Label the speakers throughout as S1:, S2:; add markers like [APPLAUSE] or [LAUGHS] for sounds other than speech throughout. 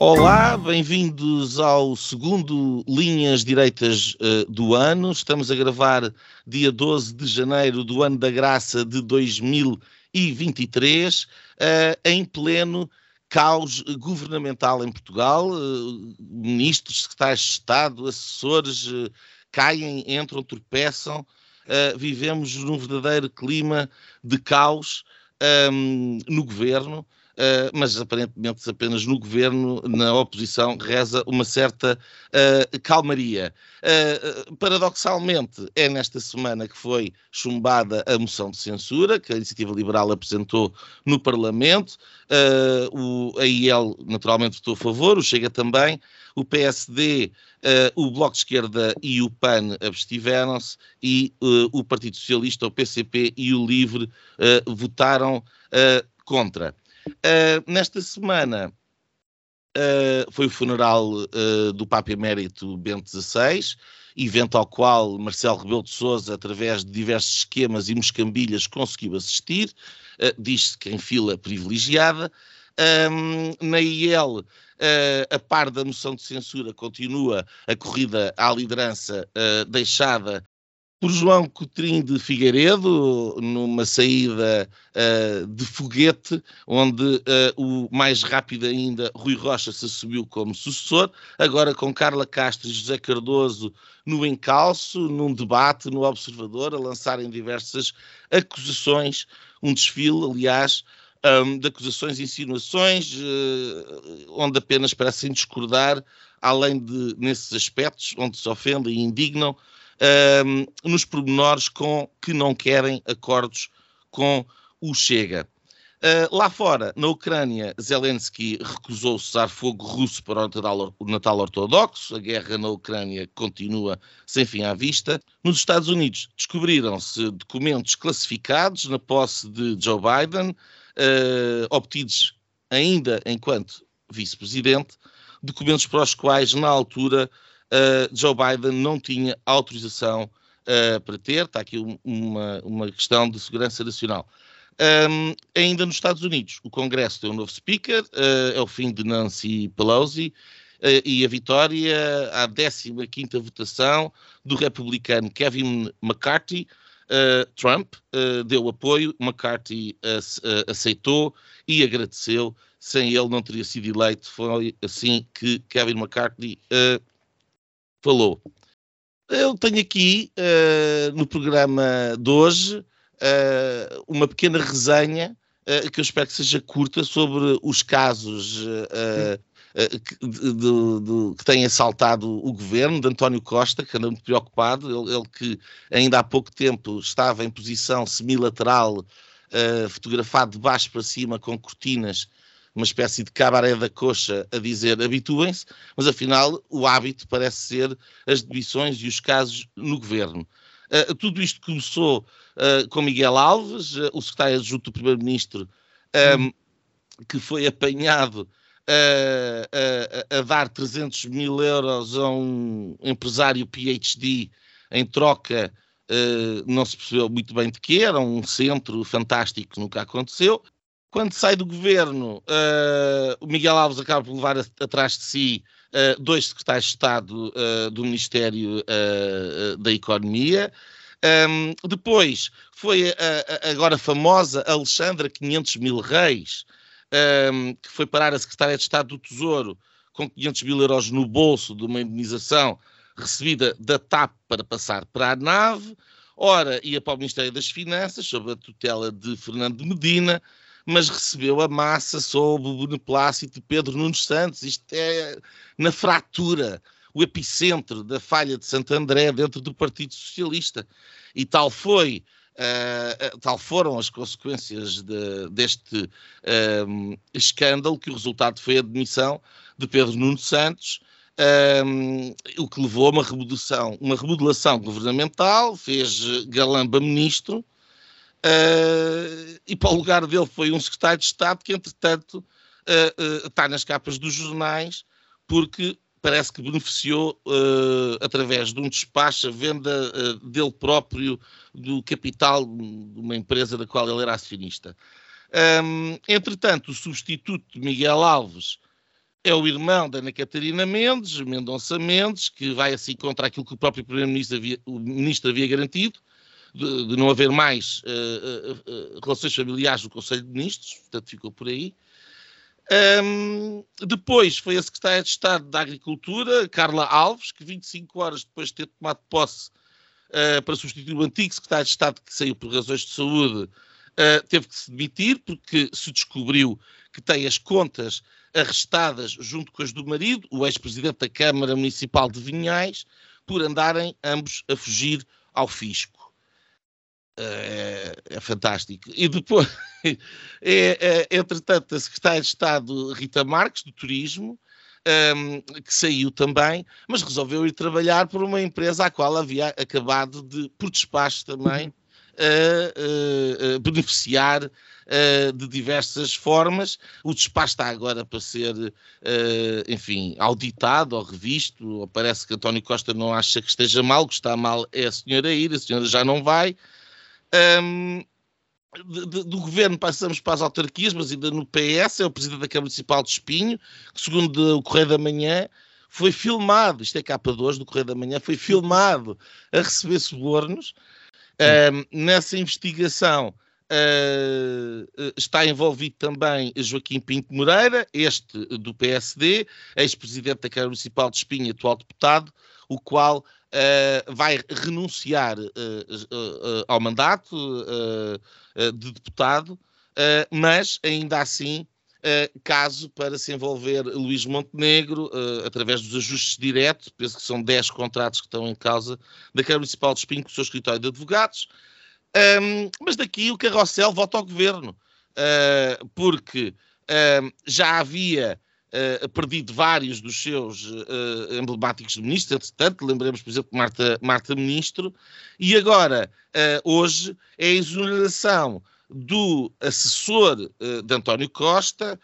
S1: Olá, bem-vindos ao segundo Linhas Direitas uh, do ano. Estamos a gravar dia 12 de janeiro do ano da graça de 2023, uh, em pleno caos governamental em Portugal. Uh, ministros, secretários de Estado, assessores caem, entram, tropeçam. vivemos num verdadeiro clima de caos um, no governo. Uh, mas aparentemente apenas no governo, na oposição, reza uma certa uh, calmaria. Uh, paradoxalmente, é nesta semana que foi chumbada a moção de censura que a Iniciativa Liberal apresentou no Parlamento. o, a IEL, naturalmente, votou a favor, o Chega também. O PSD, o Bloco de Esquerda e o PAN abstiveram-se e o Partido Socialista, o PCP e o LIVRE votaram contra. Uh, nesta semana uh, foi o funeral uh, do Papa Emérito Bento XVI, evento ao qual Marcelo Rebelo de Sousa, através de diversos esquemas e moscambilhas, conseguiu assistir, diz-se que em fila privilegiada. Um, na IEL, a par da moção de censura, continua a corrida à liderança deixada por João Coutrinho de Figueiredo, numa saída uh, de foguete, onde uh, o mais rápido ainda Rui Rocha se assumiu como sucessor, agora com Carla Castro e José Cardoso no encalço, num debate no Observador, a lançarem diversas acusações, um desfile, aliás, um, de acusações e insinuações, uh, onde apenas parecem discordar, além de, nesses aspectos, onde se ofendem e indignam, uh, nos pormenores com que não querem acordos com o Chega. Uh, lá fora, na Ucrânia, Zelensky recusou usar fogo russo para o Natal, o Natal ortodoxo. A guerra na Ucrânia continua sem fim à vista. Nos Estados Unidos, descobriram-se documentos classificados na posse de Joe Biden, uh, obtidos ainda enquanto vice-presidente, documentos para os quais, na altura, uh, Joe Biden não tinha autorização uh, para ter. Está aqui uma, uma questão de segurança nacional. Um, ainda nos Estados Unidos, o Congresso tem um novo speaker, uh, é o fim de Nancy Pelosi uh, e a vitória à 15 votação do republicano Kevin McCarthy. Uh, Trump deu apoio, McCarthy aceitou e agradeceu. Sem ele não teria sido eleito. Foi assim que Kevin McCarthy falou. Eu tenho aqui, uh, no programa de hoje, uh, uma pequena resenha uh, que eu espero que seja curta sobre os casos que, de, de, que têm assaltado o governo, de António Costa, que anda muito preocupado, ele, ele que ainda há pouco tempo estava em posição semilateral, fotografado de baixo para cima com cortinas uma espécie de cabaré da coxa a dizer habituem-se, mas afinal o hábito parece ser as demissões e os casos no governo. Uh, tudo isto começou uh, com Miguel Alves, uh, o secretário adjunto do Primeiro-Ministro, um, que foi apanhado a, dar 300 mil euros a um empresário PhD em troca, não se percebeu muito bem de que era, um centro fantástico que nunca aconteceu. Quando sai do governo, uh, o Miguel Alves acaba por levar atrás de si uh, dois secretários de Estado uh, do Ministério da Economia. Um, depois foi a, a, agora famosa Alexandra 500 mil reis, um, que foi parar a secretária de Estado do Tesouro com 500 mil euros no bolso de uma indemnização recebida da TAP para passar para a nave. Ora, ia para o Ministério das Finanças, sob a tutela de Fernando de Medina, mas recebeu a massa sob o beneplácito de Pedro Nunes Santos. Isto é na fratura, o epicentro da falha de Santo André dentro do Partido Socialista. E tal foi Uh, tal foram as consequências de, deste um, escândalo que o resultado foi a demissão de Pedro Nuno Santos, um, o que levou a uma remodelação, uma remodelação governamental, fez Galamba ministro, uh, e para o lugar dele foi um secretário de Estado que, entretanto, uh, está nas capas dos jornais, porque parece que beneficiou uh, através de um despacho a venda uh, dele próprio do capital de uma empresa da qual ele era acionista. Um, entretanto, o substituto de Miguel Alves é o irmão da Ana Catarina Mendes, Mendonça Mendes, que vai assim contra aquilo que o próprio Primeiro-Ministro havia, havia garantido, de, de não haver mais uh, relações familiares no Conselho de Ministros, portanto ficou por aí. Um, depois foi a secretária de Estado da Agricultura, Carla Alves, que 25 horas depois de ter tomado posse uh, para substituir o antigo secretário de Estado que saiu por razões de saúde, uh, teve que se demitir porque se descobriu que tem as contas arrestadas junto com as do marido, o ex-presidente da Câmara Municipal de Vinhais, por andarem ambos a fugir ao fisco é, é fantástico. E depois, [LAUGHS] é, é, entretanto, a secretária de Estado Rita Marques, do Turismo, um, que saiu também, mas resolveu ir trabalhar por uma empresa à qual havia acabado de, por despacho também, uh, uh, beneficiar de diversas formas. O despacho está agora para ser, enfim, auditado ou revisto. Ou parece que António Costa não acha que esteja mal, o que está mal é a senhora ir, a senhora já não vai. Um, de, de, do governo passamos para as autarquias, mas ainda no PS, é o presidente da Câmara Municipal de Espinho, que segundo o Correio da Manhã foi filmado, isto é capa de hoje do Correio da Manhã, foi filmado a receber subornos. Um, nessa investigação uh, está envolvido também Joaquim Pinto Moreira, este do PSD, ex-presidente da Câmara Municipal de Espinho, atual deputado, o qual uh, vai renunciar uh, uh, ao mandato de deputado, mas ainda assim, caso para se envolver Luís Montenegro, através dos ajustes diretos, penso que são 10 contratos que estão em causa, da Câmara Municipal de Espinho com o seu escritório de advogados, um, mas daqui o carrossel volta ao governo, porque já havia uh, perdido vários dos seus uh, emblemáticos ministros, entretanto, lembremos, por exemplo, Marta, Marta Ministro, e agora, uh, hoje, é a exoneração do assessor de António Costa,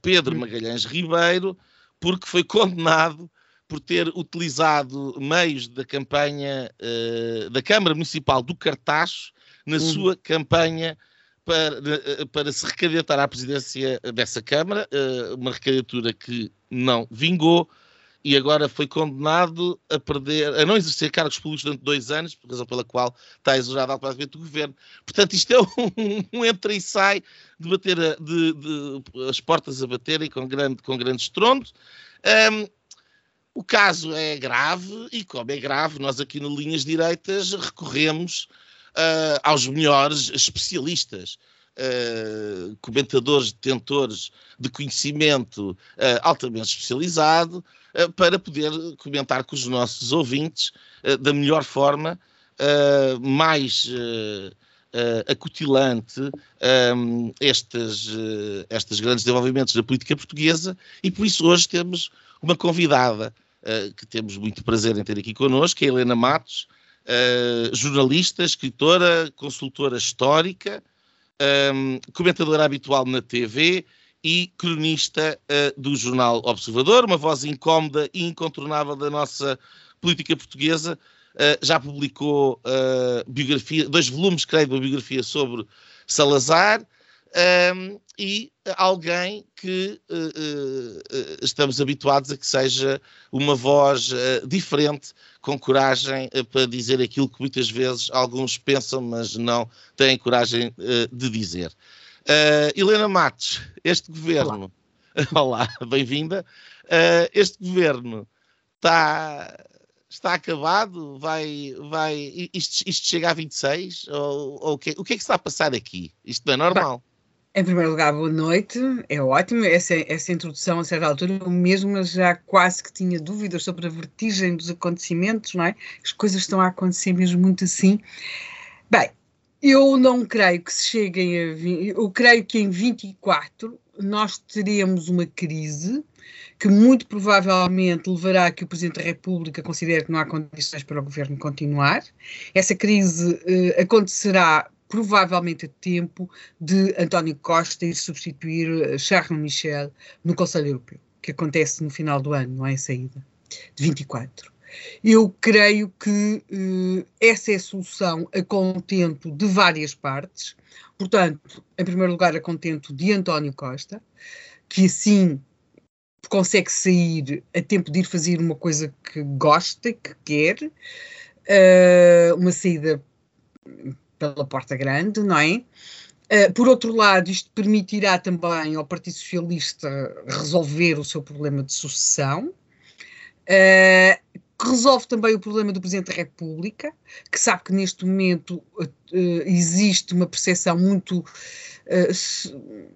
S1: Pedro. Magalhães Ribeiro, porque foi condenado por ter utilizado meios da campanha da Câmara Municipal do Cartacho na hum. sua campanha para, eh, para se recandidatar à presidência dessa Câmara, eh, uma recandidatura que não vingou e agora foi condenado a perder, a não exercer cargos públicos durante dois anos, por razão pela qual está exonerado automaticamente do governo. Portanto, isto é [LAUGHS] um, um entra e sai de bater a, de, de, as portas a baterem com grande, com grande estrondo. Um, o caso é grave e, como é grave, nós aqui no Linhas Direitas recorremos uh, aos melhores especialistas. Uh, comentadores, detentores de conhecimento uh, altamente especializado, uh, para poder comentar com os nossos ouvintes da melhor forma, mais acutilante um, estes, estes grandes desenvolvimentos da política portuguesa, e por isso hoje temos uma convidada que temos muito prazer em ter aqui connosco, é a Helena Matos, uh, jornalista, escritora, consultora histórica, um, comentadora habitual na TV e cronista uh, do jornal Observador, uma voz incómoda e incontornável da nossa política portuguesa. Uh, já publicou biografia, dois volumes, creio, de uma biografia sobre Salazar um, e alguém que uh, uh, estamos habituados a que seja uma voz uh, diferente, com coragem para dizer aquilo que muitas vezes alguns pensam, mas não têm coragem de dizer. Helena Matos, este governo, olá, [LAUGHS] olá bem-vinda. este governo está está acabado? Vai, vai, isto, isto chega a 26? Ou, ou o, que, o que é que está a passar aqui? Isto não é normal.
S2: Em primeiro lugar, boa noite. É ótimo essa, essa introdução a certa altura. Eu mesma já quase que tinha dúvidas sobre a vertigem dos acontecimentos, não é? As coisas estão a acontecer mesmo muito assim. Bem, Eu não creio que se cheguem a. Eu creio que em 24 nós teremos uma crise que muito provavelmente levará a que o Presidente da República considere que não há condições para o governo continuar. Essa crise eh, acontecerá provavelmente a tempo de António Costa ir substituir eh, Charles Michel no Conselho Europeu, que acontece no final do ano, não é? A saída de 24. Eu creio que uh, essa é a solução a contento de várias partes. Portanto, em primeiro lugar, a contento de António Costa, que assim consegue sair a tempo de ir fazer uma coisa que gosta, que quer, uh, uma saída pela porta grande, não é? Uh, por outro lado, isto permitirá também ao Partido Socialista resolver o seu problema de sucessão, uh, resolve também o problema do Presidente da República, que sabe que neste momento uh, existe uma percepção muito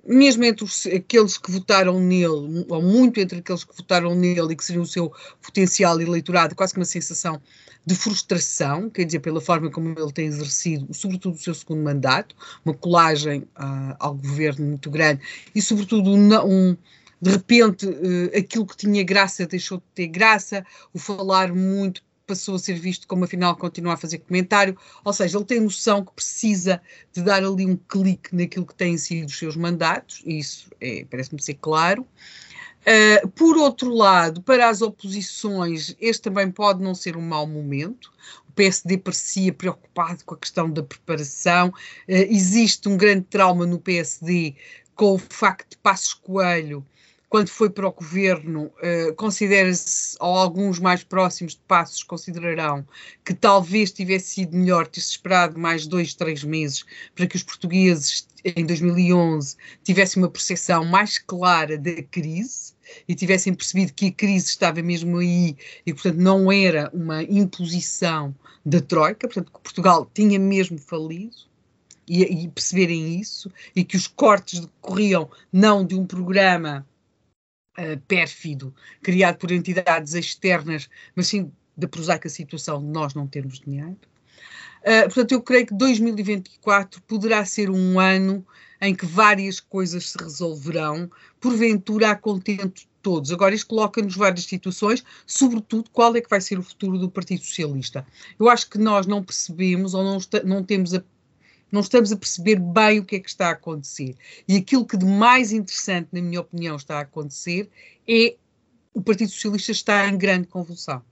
S2: mesmo entre os, aqueles que votaram nele, ou muito entre aqueles que votaram nele e que seriam o seu potencial eleitorado, quase que uma sensação de frustração, quer dizer, pela forma como ele tem exercido, sobretudo o seu segundo mandato, uma colagem uh, ao governo muito grande e, sobretudo, um, um de repente, uh, aquilo que tinha graça deixou de ter graça, o falar muito passou a ser visto como afinal continua a fazer comentário, ou seja, ele tem noção que precisa de dar ali um clique naquilo que têm sido os seus mandatos, e isso é, parece-me ser claro. Uh, por outro lado, para as oposições, este também pode não ser um mau momento. O PSD parecia preocupado com a questão da preparação. Uh, existe um grande trauma no PSD com o facto de Passos Coelho quando foi para o governo, uh, considera-se, ou alguns mais próximos de Passos considerarão, que talvez tivesse sido melhor ter-se esperado mais dois, três meses para que os portugueses, em 2011, tivessem uma percepção mais clara da crise e tivessem percebido que a crise estava mesmo aí e, portanto, não era uma imposição da Troika, portanto, que Portugal tinha mesmo falido. E, e perceberem isso, e que os cortes decorriam não de um programa uh, pérfido, criado por entidades externas, mas sim da prosaica situação de nós não termos dinheiro. Uh, portanto, eu creio que 2024 poderá ser um ano em que várias coisas se resolverão, porventura a contento de todos. Agora, isto coloca-nos várias situações, sobretudo qual é que vai ser o futuro do Partido Socialista. Eu acho que nós não percebemos ou não, não temos a não estamos a perceber bem o que é que está a acontecer. E aquilo que de mais interessante, na minha opinião, está a acontecer é o Partido Socialista está em grande convulsão.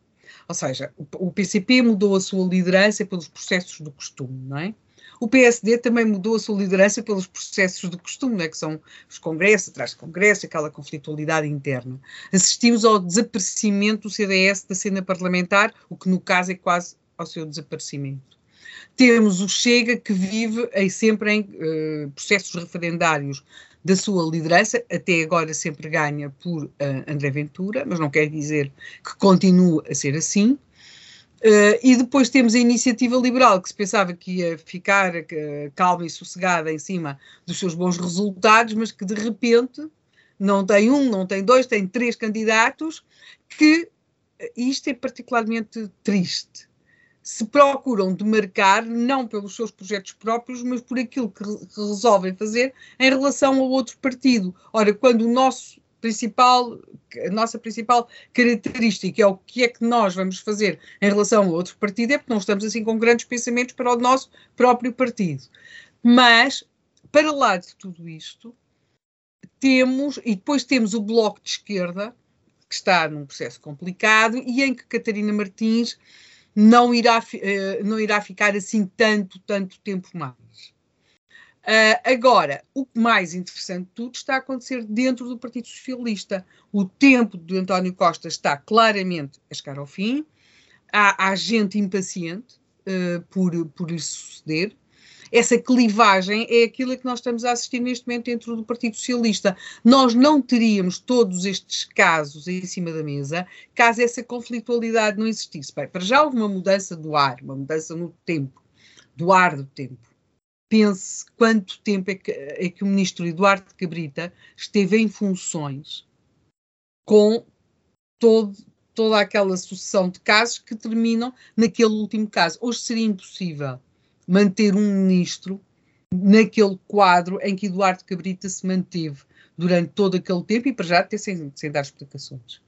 S2: Ou seja, o PCP mudou a sua liderança pelos processos do costume, não é? O PSD também mudou a sua liderança pelos processos do costume, é? que são os congressos, atrás de congresso, aquela conflitualidade interna. Assistimos ao desaparecimento do CDS da cena parlamentar, o que no caso é quase ao seu desaparecimento. Temos o Chega, que vive em, sempre em uh, processos referendários da sua liderança, até agora sempre ganha por uh, André Ventura, mas não quer dizer que continue a ser assim. Uh, e depois temos a iniciativa liberal, que se pensava que ia ficar uh, calma e sossegada em cima dos seus bons resultados, mas que de repente não tem um, não tem dois, tem três candidatos, que isto é particularmente triste se procuram demarcar não pelos seus projetos próprios, mas por aquilo que, resolvem fazer em relação ao outro partido. Ora, quando o nosso principal, a nossa principal característica é o que é que nós vamos fazer em relação ao outro partido, é porque não estamos assim com grandes pensamentos para o nosso próprio partido. Mas, para lá de tudo isto, temos, e depois temos o Bloco de Esquerda, que está num processo complicado, e em que Catarina Martins não irá, uh, não irá ficar assim tanto, tanto tempo mais. Uh, agora, o mais interessante de tudo está a acontecer dentro do Partido Socialista. O tempo de António Costa está claramente a chegar ao fim. Há, há gente impaciente uh, por, por isso suceder essa clivagem é aquilo que nós estamos a assistir neste momento dentro do Partido Socialista. Nós não teríamos todos estes casos em cima da mesa caso essa conflitualidade não existisse. Bem, para já houve uma mudança do ar, uma mudança no tempo, do ar do tempo. Pense quanto tempo é que, é que o ministro Eduardo Cabrita esteve em funções com todo, toda aquela sucessão de casos que terminam naquele último caso. Hoje seria impossível manter um ministro naquele quadro em que Eduardo Cabrita se manteve durante todo aquele tempo e para já até sem, sem dar explicações.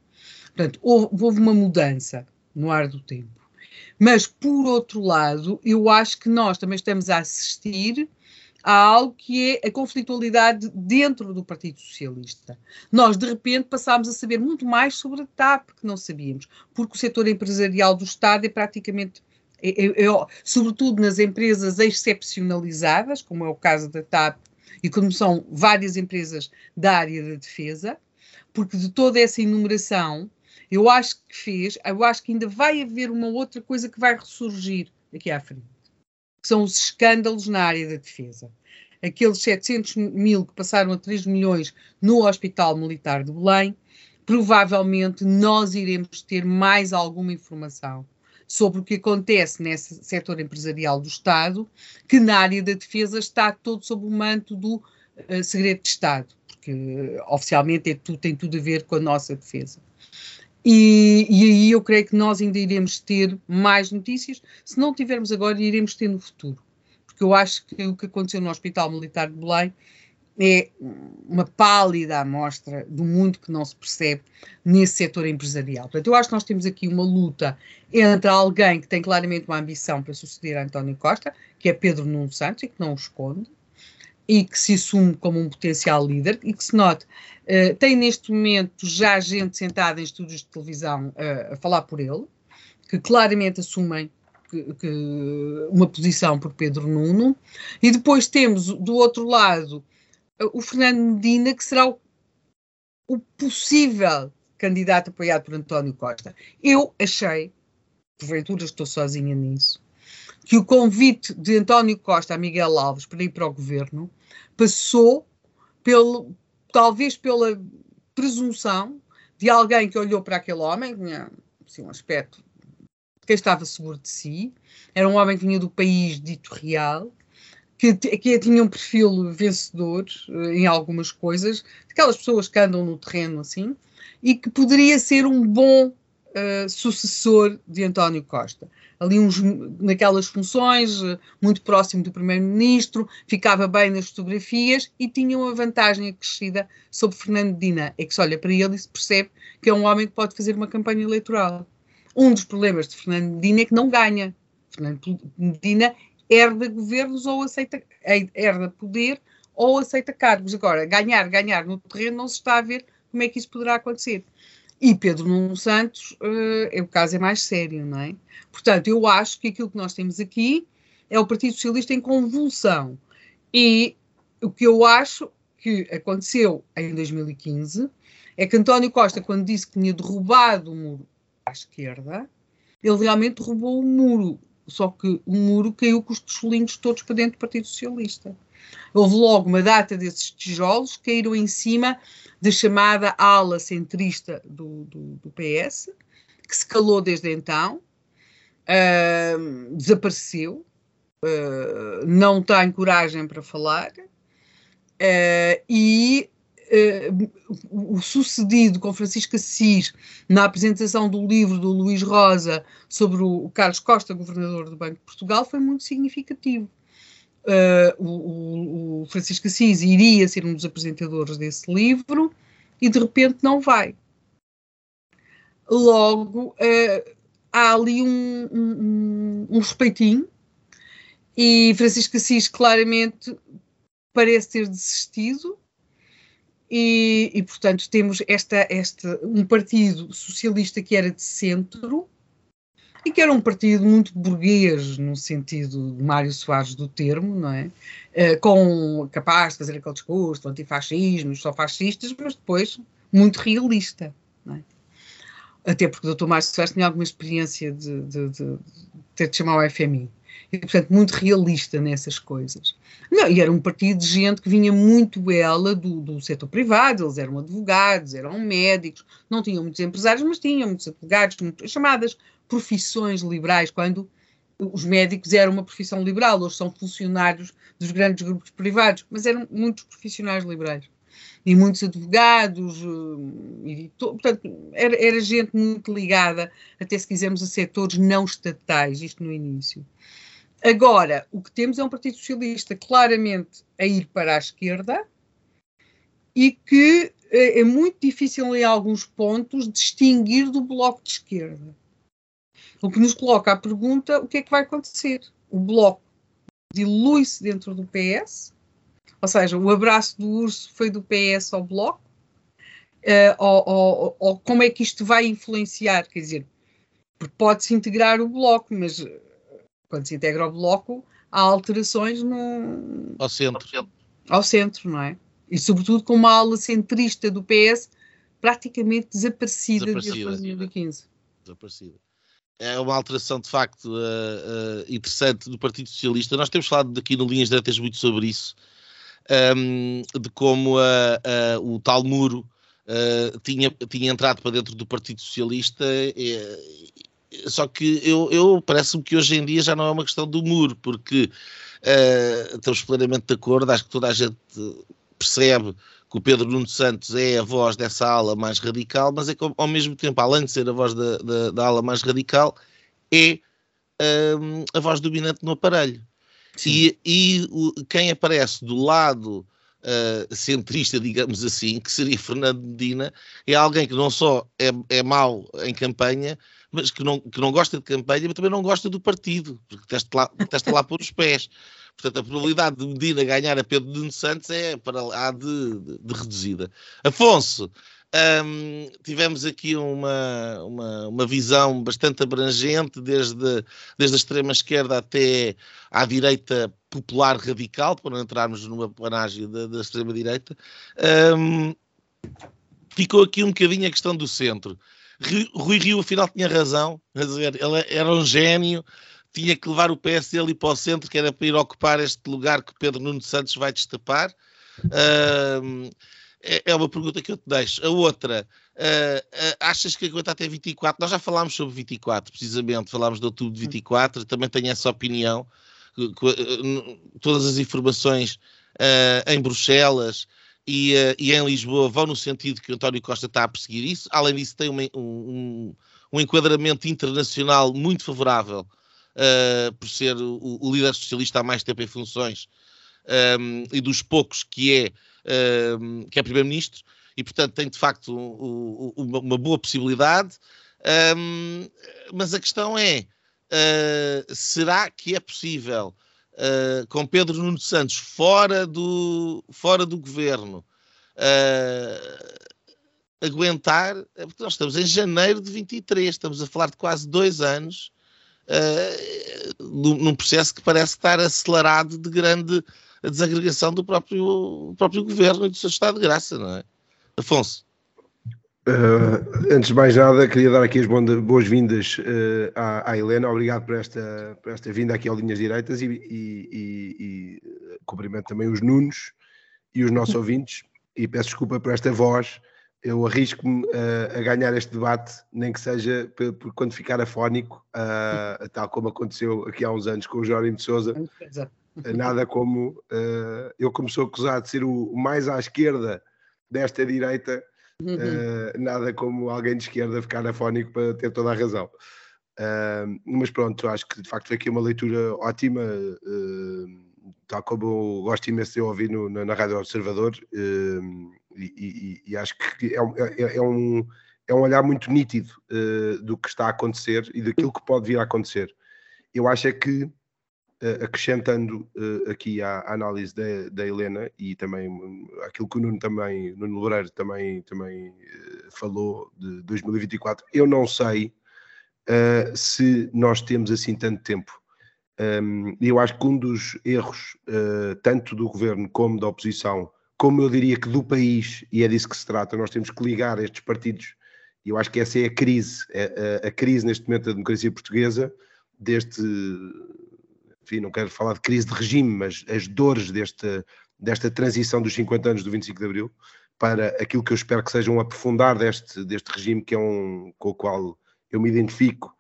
S2: Portanto, houve, houve uma mudança no ar do tempo. Mas, por outro lado, eu acho que nós também estamos a assistir a algo que é a conflitualidade dentro do Partido Socialista. Nós, de repente, passámos a saber muito mais sobre a TAP, que não sabíamos, porque o setor empresarial do Estado é praticamente, é, é, sobretudo nas empresas excepcionalizadas, como é o caso da TAP, e como são várias empresas da área da defesa, porque de toda essa enumeração, eu acho que fez, eu acho que ainda vai haver uma outra coisa que vai ressurgir daqui à frente, que são os escândalos na área da defesa. Aqueles 700 mil que passaram a 3 milhões no Hospital Militar de Belém, provavelmente nós iremos ter mais alguma informação sobre o que acontece nesse setor empresarial do Estado, que na área da defesa está todo sob o manto do uh, segredo de Estado, porque uh, oficialmente é tudo, tem tudo a ver com a nossa defesa. E, e, aí eu creio que nós ainda iremos ter mais notícias. Se não tivermos agora, iremos ter no futuro. Porque eu acho que o que aconteceu no Hospital Militar de Belém é uma pálida amostra do muito que não se percebe nesse setor empresarial. Portanto, eu acho que nós temos aqui uma luta entre alguém que tem claramente uma ambição para suceder a António Costa, que é Pedro Nuno Santos, e que não o esconde, e que se assume como um potencial líder, e que se note, uh, tem neste momento já gente sentada em estúdios de televisão uh, a falar por ele, que claramente assumem que, que uma posição por Pedro Nuno, e depois temos do outro lado o Fernando Medina, que será o, o possível candidato apoiado por António Costa. Eu achei, porventura estou sozinha nisso, que o convite de António Costa a Miguel Alves para ir para o governo passou pelo, talvez pela presunção de alguém que olhou para aquele homem, tinha assim, um aspecto que estava seguro de si, era um homem que vinha do país dito real, que, que tinha um perfil vencedor uh, em algumas coisas, aquelas pessoas que andam no terreno assim, e que poderia ser um bom uh, sucessor de António Costa. Ali uns, naquelas funções, uh, muito próximo do primeiro-ministro, ficava bem nas fotografias e tinha uma vantagem acrescida sobre Fernando Medina, é que se olha para ele e se percebe que é um homem que pode fazer uma campanha eleitoral. Um dos problemas de Fernando Medina é que não ganha. Fernando Medina herda governos ou aceita, herda poder ou aceita cargos. Agora, ganhar, ganhar no terreno não se está a ver como é que isso poderá acontecer. E Pedro Nuno Santos, uh, o caso é mais sério, não é? Portanto, eu acho que aquilo que nós temos aqui é o Partido Socialista em convulsão. E o que eu acho que aconteceu em 2015 é que António Costa, quando disse que tinha derrubado o muro à esquerda, ele realmente derrubou o muro só que o muro caiu com os tijolinhos todos para dentro do Partido Socialista. Houve logo uma data desses tijolos que caíram em cima da chamada ala centrista do, do, do PS, que se calou desde então, uh, desapareceu, uh, não tem coragem para falar, uh, e o sucedido com Francisco Assis na apresentação do livro do Luís Rosa sobre o Carlos Costa, governador do Banco de Portugal, foi muito significativo. Uh, o, o, Francisco Assis iria ser um dos apresentadores desse livro e de repente não vai. Logo, uh, há ali um, um, um respeitinho e Francisco Assis claramente parece ter desistido e, e, portanto, temos esta, esta, um partido socialista que era de centro e que era um partido muito burguês, no sentido de Mário Soares do termo, não é? Uh, com, capaz de fazer aquele discurso do antifascismo, só fascistas, mas depois muito realista, não é? Até porque o Dr. Mário Soares tinha alguma experiência de, de, de, de ter de chamar o FMI e, portanto, muito realista nessas coisas. Não, e era um partido de gente que vinha muito ela do, do setor privado, eles eram advogados, eram médicos, não tinham muitos empresários, mas tinham muitos advogados, muito, chamadas profissões liberais, quando os médicos eram uma profissão liberal, hoje são funcionários dos grandes grupos privados, mas eram muitos profissionais liberais. E muitos advogados, eh, e, portanto, era, era gente muito ligada, até se quisermos, a setores não estatais, isto no início. Agora, o que temos é um Partido Socialista claramente a ir para a esquerda e que é muito difícil em alguns pontos distinguir do bloco de esquerda. O que nos coloca a pergunta: o que é que vai acontecer? O bloco dilui-se dentro do PS, ou seja, o abraço do urso foi do PS ao bloco, uh, ou, ou, ou, como é que isto vai influenciar? Quer dizer, pode-se integrar o bloco, mas quando se integra o bloco, há alterações no...
S1: ao centro.
S2: Ao centro, não é? E sobretudo com uma ala centrista do PS praticamente desaparecida, desaparecida desde 2015.
S1: Desaparecida. É uma alteração de facto uh, uh, interessante do Partido Socialista. Nós temos falado aqui no Linhas Diretas muito sobre isso, um, de como uh, o tal muro tinha, tinha entrado para dentro do Partido Socialista só que eu, eu parece-me que hoje em dia já não é uma questão do muro, porque uh, estamos plenamente de acordo, acho que toda a gente percebe que o Pedro Nuno Santos é a voz dessa ala mais radical, mas é que ao mesmo tempo, além de ser a voz da, da, da ala mais radical, é um, a voz dominante no aparelho. E, e o, quem aparece do lado uh, centrista, digamos assim, que seria Fernando Medina, é alguém que não só é, é mau em campanha, mas que não, que não gosta de campanha, mas também não gosta do partido, porque testa lá, testa lá por os pés. Portanto, a probabilidade de Medina ganhar a Pedro Nuno Santos é para lá de, de, de reduzida. Afonso, um, tivemos aqui uma, uma, uma, visão bastante abrangente, desde, desde a extrema-esquerda até à direita popular radical, para não entrarmos numa panagem da, da extrema-direita. Um, ficou aqui um bocadinho a questão do centro. Rui Rio, afinal, tinha razão. Ele era um gênio, tinha que levar o PS ali para o centro, que era para ir ocupar este lugar que Pedro Nuno Santos vai destapar. É uma pergunta que eu te deixo. A outra, uh, uh, achas que aguenta até 24? Nós já falámos sobre 24, precisamente, falámos de outubro de 24, também tenho essa opinião. Todas as informações em Bruxelas e, uh, e, em Lisboa vão no sentido que António Costa está a perseguir isso. Além disso, tem um, um, um enquadramento internacional muito favorável uh, por ser o, o, líder socialista há mais tempo em funções um, e dos poucos que é, que é primeiro-ministro e, portanto, tem de facto uma, uma, boa possibilidade. Um, mas a questão é: uh, será que é possível? uh, com Pedro Nuno Santos fora do, fora do governo uh, aguentar, é porque nós estamos em janeiro de 23, estamos a falar de quase dois anos num processo que parece estar acelerado de grande desagregação do próprio, próprio governo e do seu estado de graça, não é? Afonso.
S3: Uh, antes de mais nada, queria dar aqui as boas-vindas uh, à, à, Helena. Obrigado por esta, por esta vinda aqui ao Linhas Direitas e, e, e, e cumprimento também os Nunos e os nossos ouvintes. E peço desculpa por esta voz. Eu arrisco-me uh, a ganhar este debate, nem que seja por, por quando ficar afónico, tal como aconteceu aqui há uns anos com o Jorge de Souza. Nada como eu, como sou acusado de ser o mais à esquerda desta direita Uhum. Uh, nada como alguém de esquerda ficar afónico para ter toda a razão. Uh, mas pronto, acho que de facto foi aqui uma leitura ótima, uh, tal como eu gosto imenso de ouvir no, na, na Rádio Observador, e, e, e, acho que é, é, é, um, é um olhar muito nítido do que está a acontecer e daquilo que pode vir a acontecer. Eu acho é que uh, acrescentando uh, aqui à, análise da, da, Helena e também aquilo que o Nuno também, Nuno Loureiro também, também uh, falou de 2024, eu não sei se nós temos assim tanto tempo. Um, eu acho que um dos erros, tanto do governo como da oposição, como eu diria que do país, e é disso que se trata, nós temos que ligar estes partidos, e eu acho que essa é a crise, é, a, a crise neste momento da democracia portuguesa, deste enfim, não quero falar de crise de regime, mas as dores deste, desta transição dos 50 anos do 25 de Abril para aquilo que eu espero que seja um aprofundar deste, deste regime que é um com o qual eu me identifico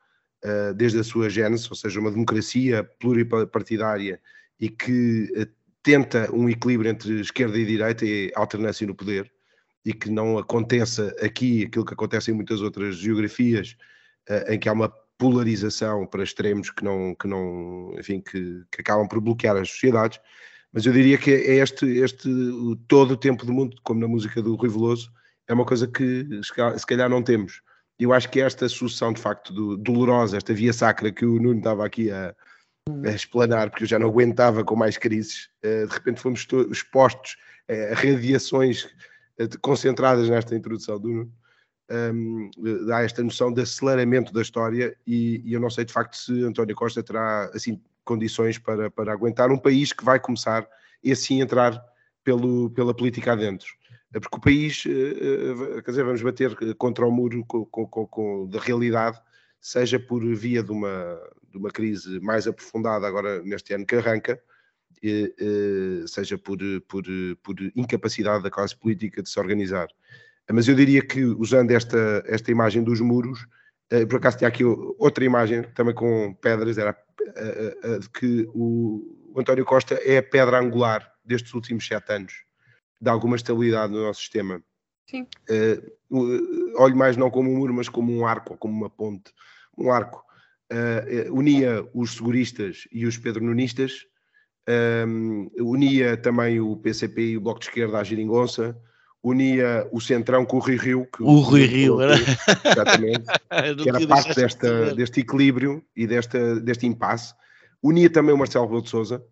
S3: uh, desde a sua gênese, ou seja, uma democracia pluripartidária e que uh, tenta um equilíbrio entre esquerda e direita e alternância no poder e que não aconteça aqui aquilo que acontece em muitas outras geografias uh, em que há uma polarização para extremos que não, que não enfim, que, que acabam por bloquear as sociedades. Mas eu diria que é este, este todo o tempo do mundo, como na música do Rui Veloso, é uma coisa que se calhar não temos. Eu acho que esta sucessão, de facto, do, dolorosa, esta via sacra que o Nuno estava aqui a, a explanar, porque eu já não aguentava com mais crises, eh, de repente fomos expostos a radiações eh, concentradas nesta introdução do Nuno, um, dá esta noção de aceleramento da história e, e, eu não sei de facto se António Costa terá assim condições para, para aguentar um país que vai começar e assim entrar pelo, pela política adentro. É porque o país, eh, eh, quer dizer, vamos bater contra o muro com, com, com, da realidade, seja por via de uma, de uma crise mais aprofundada agora neste ano que arranca, seja por, por, por incapacidade da classe política de se organizar. Mas eu diria que, usando esta, esta imagem dos muros, eh, por acaso tinha aqui outra imagem, também com pedras, era de que o, o António Costa é a pedra angular destes últimos sete anos de alguma estabilidade no nosso sistema.
S2: Sim.
S3: Uh, olho mais não como um muro, mas como um arco, como uma ponte. Um arco. Uh, unia os seguristas e os pedronunistas, um, unia também o PCP e o Bloco de Esquerda à Giringonça, unia o Centrão com o Rio Rio. Que
S1: o Rio Rio, era.
S3: Exatamente. [LAUGHS] que era parte desta, deste equilíbrio e desta, deste impasse. Unia também o Marcelo Rebelo de Sousa,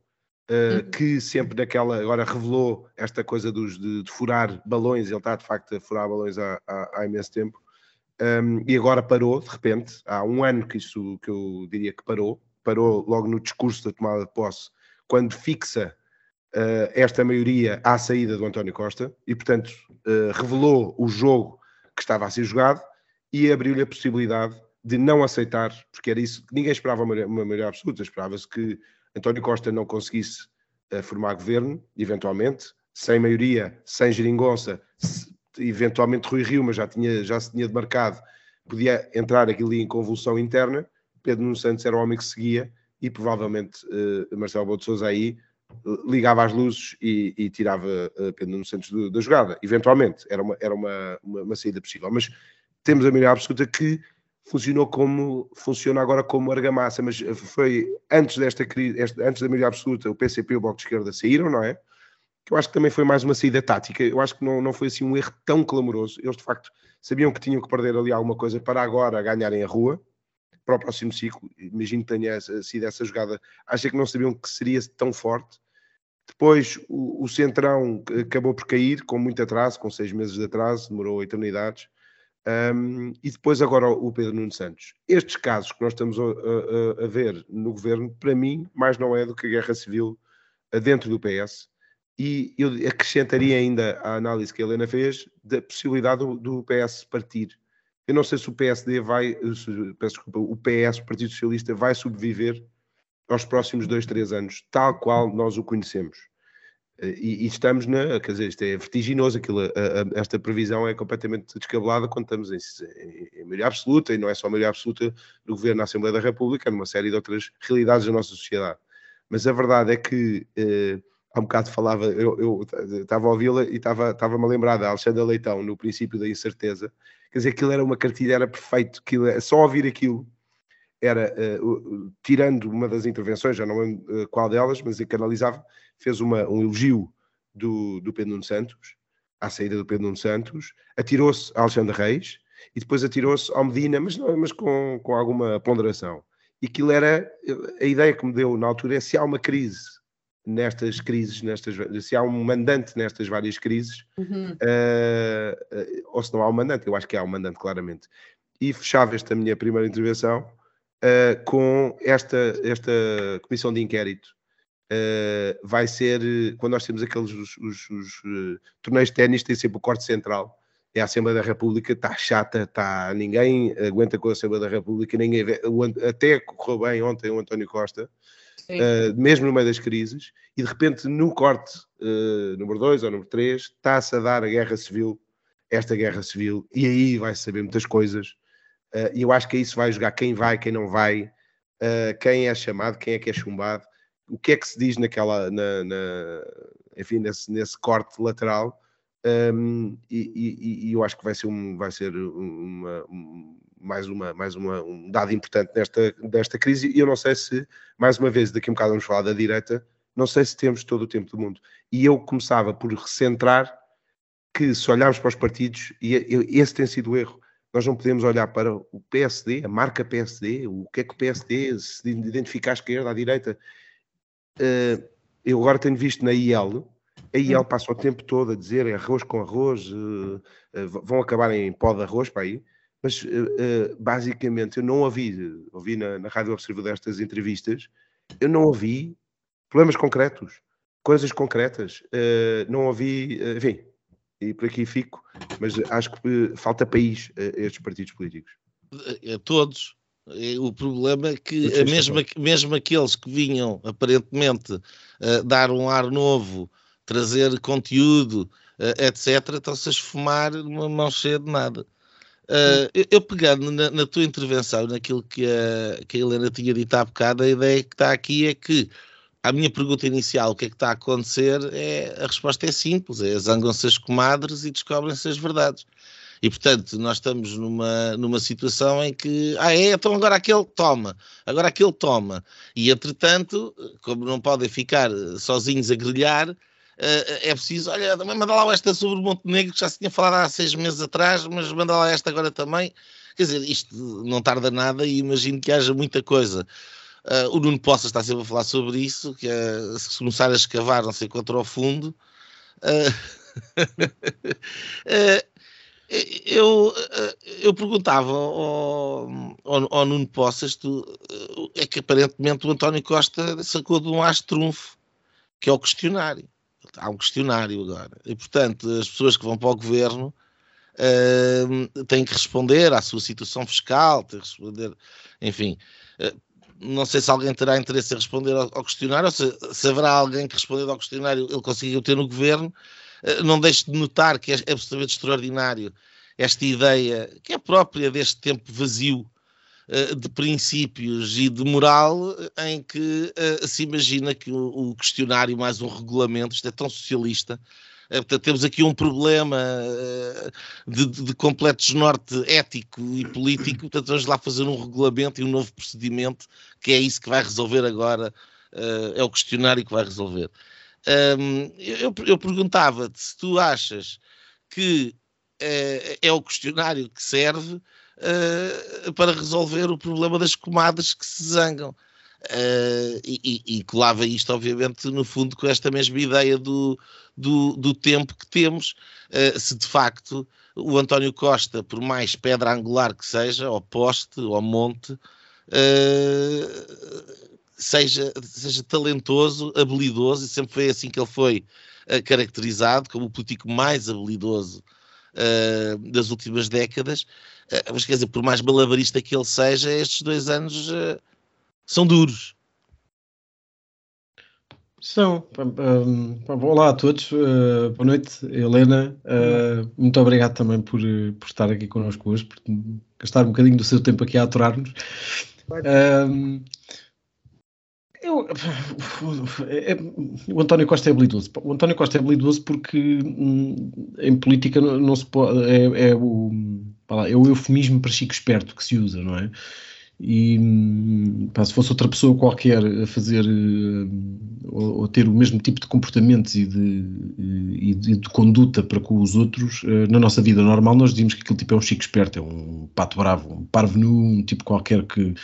S3: uh, que sempre naquela, agora revelou esta coisa dos, de, de, furar balões, ele está de facto a furar balões há, há, há imenso tempo, um, e agora parou, de repente, há um ano que isso que eu diria que parou, parou logo no discurso da tomada de posse, quando fixa uh, esta maioria à saída do António Costa, e portanto uh, revelou o jogo que estava a ser jogado e abriu-lhe a possibilidade de não aceitar, porque era isso, ninguém esperava uma, uma maioria absoluta, esperava-se que António Costa não conseguisse uh, formar governo, eventualmente, sem maioria, sem geringonça, eventualmente Rui Rio, mas já, tinha, já se tinha demarcado, podia entrar ali em convulsão interna. Pedro Nuno Santos era o homem que seguia e provavelmente uh, Marcelo Souza aí ligava as luzes e, e tirava uh, Pedro Nuno Santos do, da jogada. Eventualmente era, uma, era uma, uma, uma saída possível, mas temos a maioria absoluta que funcionou como funciona agora como argamassa, mas foi antes desta crise, antes da maioria absoluta, o PCP e o Bloco de Esquerda saíram, não é? Eu acho que também foi mais uma saída tática. Eu acho que não, não foi assim um erro tão clamoroso. Eles de facto sabiam que tinham que perder ali alguma coisa para agora ganharem a rua para o próximo ciclo. Imagino que tenha sido essa jogada. Acho que não sabiam que seria tão forte. Depois o, o Centrão acabou por cair com muito atraso, com seis meses de atraso, demorou eternidades. Um, e depois agora o Pedro Nuno Santos. Estes casos que nós estamos a, a, a, ver no governo, para mim, mais não é do que a guerra civil dentro do PS. E eu acrescentaria ainda a análise que a Helena fez da possibilidade do, do PS partir. Eu não sei se o PSD vai, peço desculpa, o PS, o Partido Socialista, vai sobreviver aos próximos dois, três anos, tal qual nós o conhecemos. E, e, estamos na, quer dizer, isto é vertiginoso, aquilo, a, a, esta previsão é completamente descabelada quando estamos em, em, em, maioria absoluta, e não é só maioria absoluta do Governo na Assembleia da República, é numa série de outras realidades da nossa sociedade. Mas a verdade é que, eh, há um bocado falava, eu, estava a ouvi-la e estava-me estava a lembrar da Alexandra Leitão, no princípio da incerteza, quer dizer, aquilo era uma cartilha, era perfeito, aquilo, é, só ouvir aquilo, era, uh, tirando uma das intervenções, já não lembro uh, qual delas, mas que analisava, fez uma, um elogio do, do Pedro Nuno Santos, à saída do Pedro Nuno Santos, atirou-se a Alexandre Reis e depois atirou-se ao Medina, mas, não, mas com, com alguma ponderação. E aquilo era, a ideia que me deu na altura é se há uma crise nestas crises, nestas, se há um mandante nestas várias crises, uhum. uh, ou se não há um mandante, eu acho que há um mandante claramente. E fechava esta minha primeira intervenção uh, com esta, esta comissão de inquérito Uh, vai ser quando nós temos aqueles os, os, os torneios de ténis, tem sempre o corte central. É a Assembleia da República, está chata, está, ninguém aguenta com a Assembleia da República, ninguém vê, até correu bem ontem o António Costa, uh, mesmo no meio das crises, e de repente no corte número 2 ou número 3 está-se a dar a guerra civil, esta guerra civil, e aí vai-se saber muitas coisas, e eu acho que se vai jogar quem vai, quem não vai, quem é chamado, quem é que é chumbado, o que é que se diz naquela, na, na enfim, nesse, nesse, corte lateral, um, e, e, e, eu acho que vai ser, um, vai ser uma, um, mais, uma, mais uma, um dado importante nesta, desta crise, e eu não sei se, mais uma vez, daqui a um bocado vamos falar da direita, não sei se temos todo o tempo do mundo. E eu começava por recentrar que, se olharmos para os partidos, e esse tem sido o erro, nós não podemos olhar para o PSD, a marca PSD, o que é que o PSD se identifica à esquerda, à direita. Uh, eu agora tenho visto na IEL, a IEL passa o tempo todo a dizer arroz com arroz, uh, uh, vão acabar em pó de arroz para aí, mas basicamente eu não ouvi, ouvi na, na Rádio Observador destas entrevistas, eu não ouvi problemas concretos, coisas concretas, não ouvi, enfim, e por aqui fico, mas acho que falta país a estes partidos políticos.
S1: A todos. O problema é que mesmo, mesmo aqueles que vinham aparentemente uh, dar um ar novo, trazer conteúdo, uh, etc., estão-se a esfumar numa mão cheia de nada. Uh, eu, eu, pegando na, na, tua intervenção, naquilo que a, que a Helena tinha dito há bocado, a ideia que está aqui é que a minha pergunta inicial, o que é que está a acontecer, é, a resposta é simples, é zangam-se as comadres e descobrem-se as verdades. E, portanto, nós estamos numa, numa situação em que, ah, é, então agora aquele toma, agora aquele toma. E, entretanto, como não podem ficar sozinhos a grelhar, é preciso, olha, manda lá esta sobre o Montenegro, que já se tinha falado há seis meses atrás, mas manda lá esta agora também. Quer dizer, isto não tarda nada e imagino que haja muita coisa Uh, o Nuno Poça está sempre a falar sobre isso, que é, se começar a escavar, não sei quanto ao fundo. Uh, [LAUGHS] eu, eu perguntava ao, ao, ao Nuno Poças, tu, é que aparentemente o António Costa sacou de um astro-trunfo, que é o questionário. Há um questionário agora. E, portanto, as pessoas que vão para o governo têm que responder à sua situação fiscal, têm que responder, enfim, não sei se alguém terá interesse em responder ao, ao questionário, ou se, se, haverá alguém que responder ao questionário ele conseguiu ter no governo. Eh, não deixe de notar que é absolutamente extraordinário esta ideia, que é própria deste tempo vazio de princípios e de moral, em que eh, se imagina que o questionário mais um regulamento, isto é tão socialista, eh, portanto, temos aqui um problema eh, de, de, de, completo desnorte ético e político. Portanto, vamos lá fazer um regulamento e um novo procedimento, que é isso que vai resolver agora, eh, é o questionário que vai resolver. Eu, eu perguntava-te se tu achas que é o questionário que serve para resolver o problema das comadas que se zangam. Uh, e, e, colava isto, obviamente, no fundo, com esta mesma ideia do, do, do tempo que temos. Uh, se de facto o António Costa, por mais pedra angular que seja, ou poste, ou monte, uh, seja, seja talentoso, habilidoso, e sempre foi assim que ele foi caracterizado como o político mais habilidoso das últimas décadas. Mas quer dizer, por mais malabarista que ele seja, estes dois anos são duros.
S4: São. Um, olá a todos, uh, boa noite, Helena. Uh, muito obrigado também por, por estar aqui connosco hoje, por gastar um bocadinho do seu tempo aqui a aturar-nos. Um, eu, é, o António Costa é habilidoso. O António Costa é habilidoso porque hum, em política não, não se pode. É, é, o, é o eufemismo para chico esperto que se usa, não é? E pá, se fosse outra pessoa qualquer a fazer uh, ou, ou, ter o mesmo tipo de comportamentos e de, e de, de conduta para com os outros, uh, na nossa vida normal, nós dizemos que aquele tipo é um chico esperto, é um pato bravo, um parvo nu, um tipo qualquer que,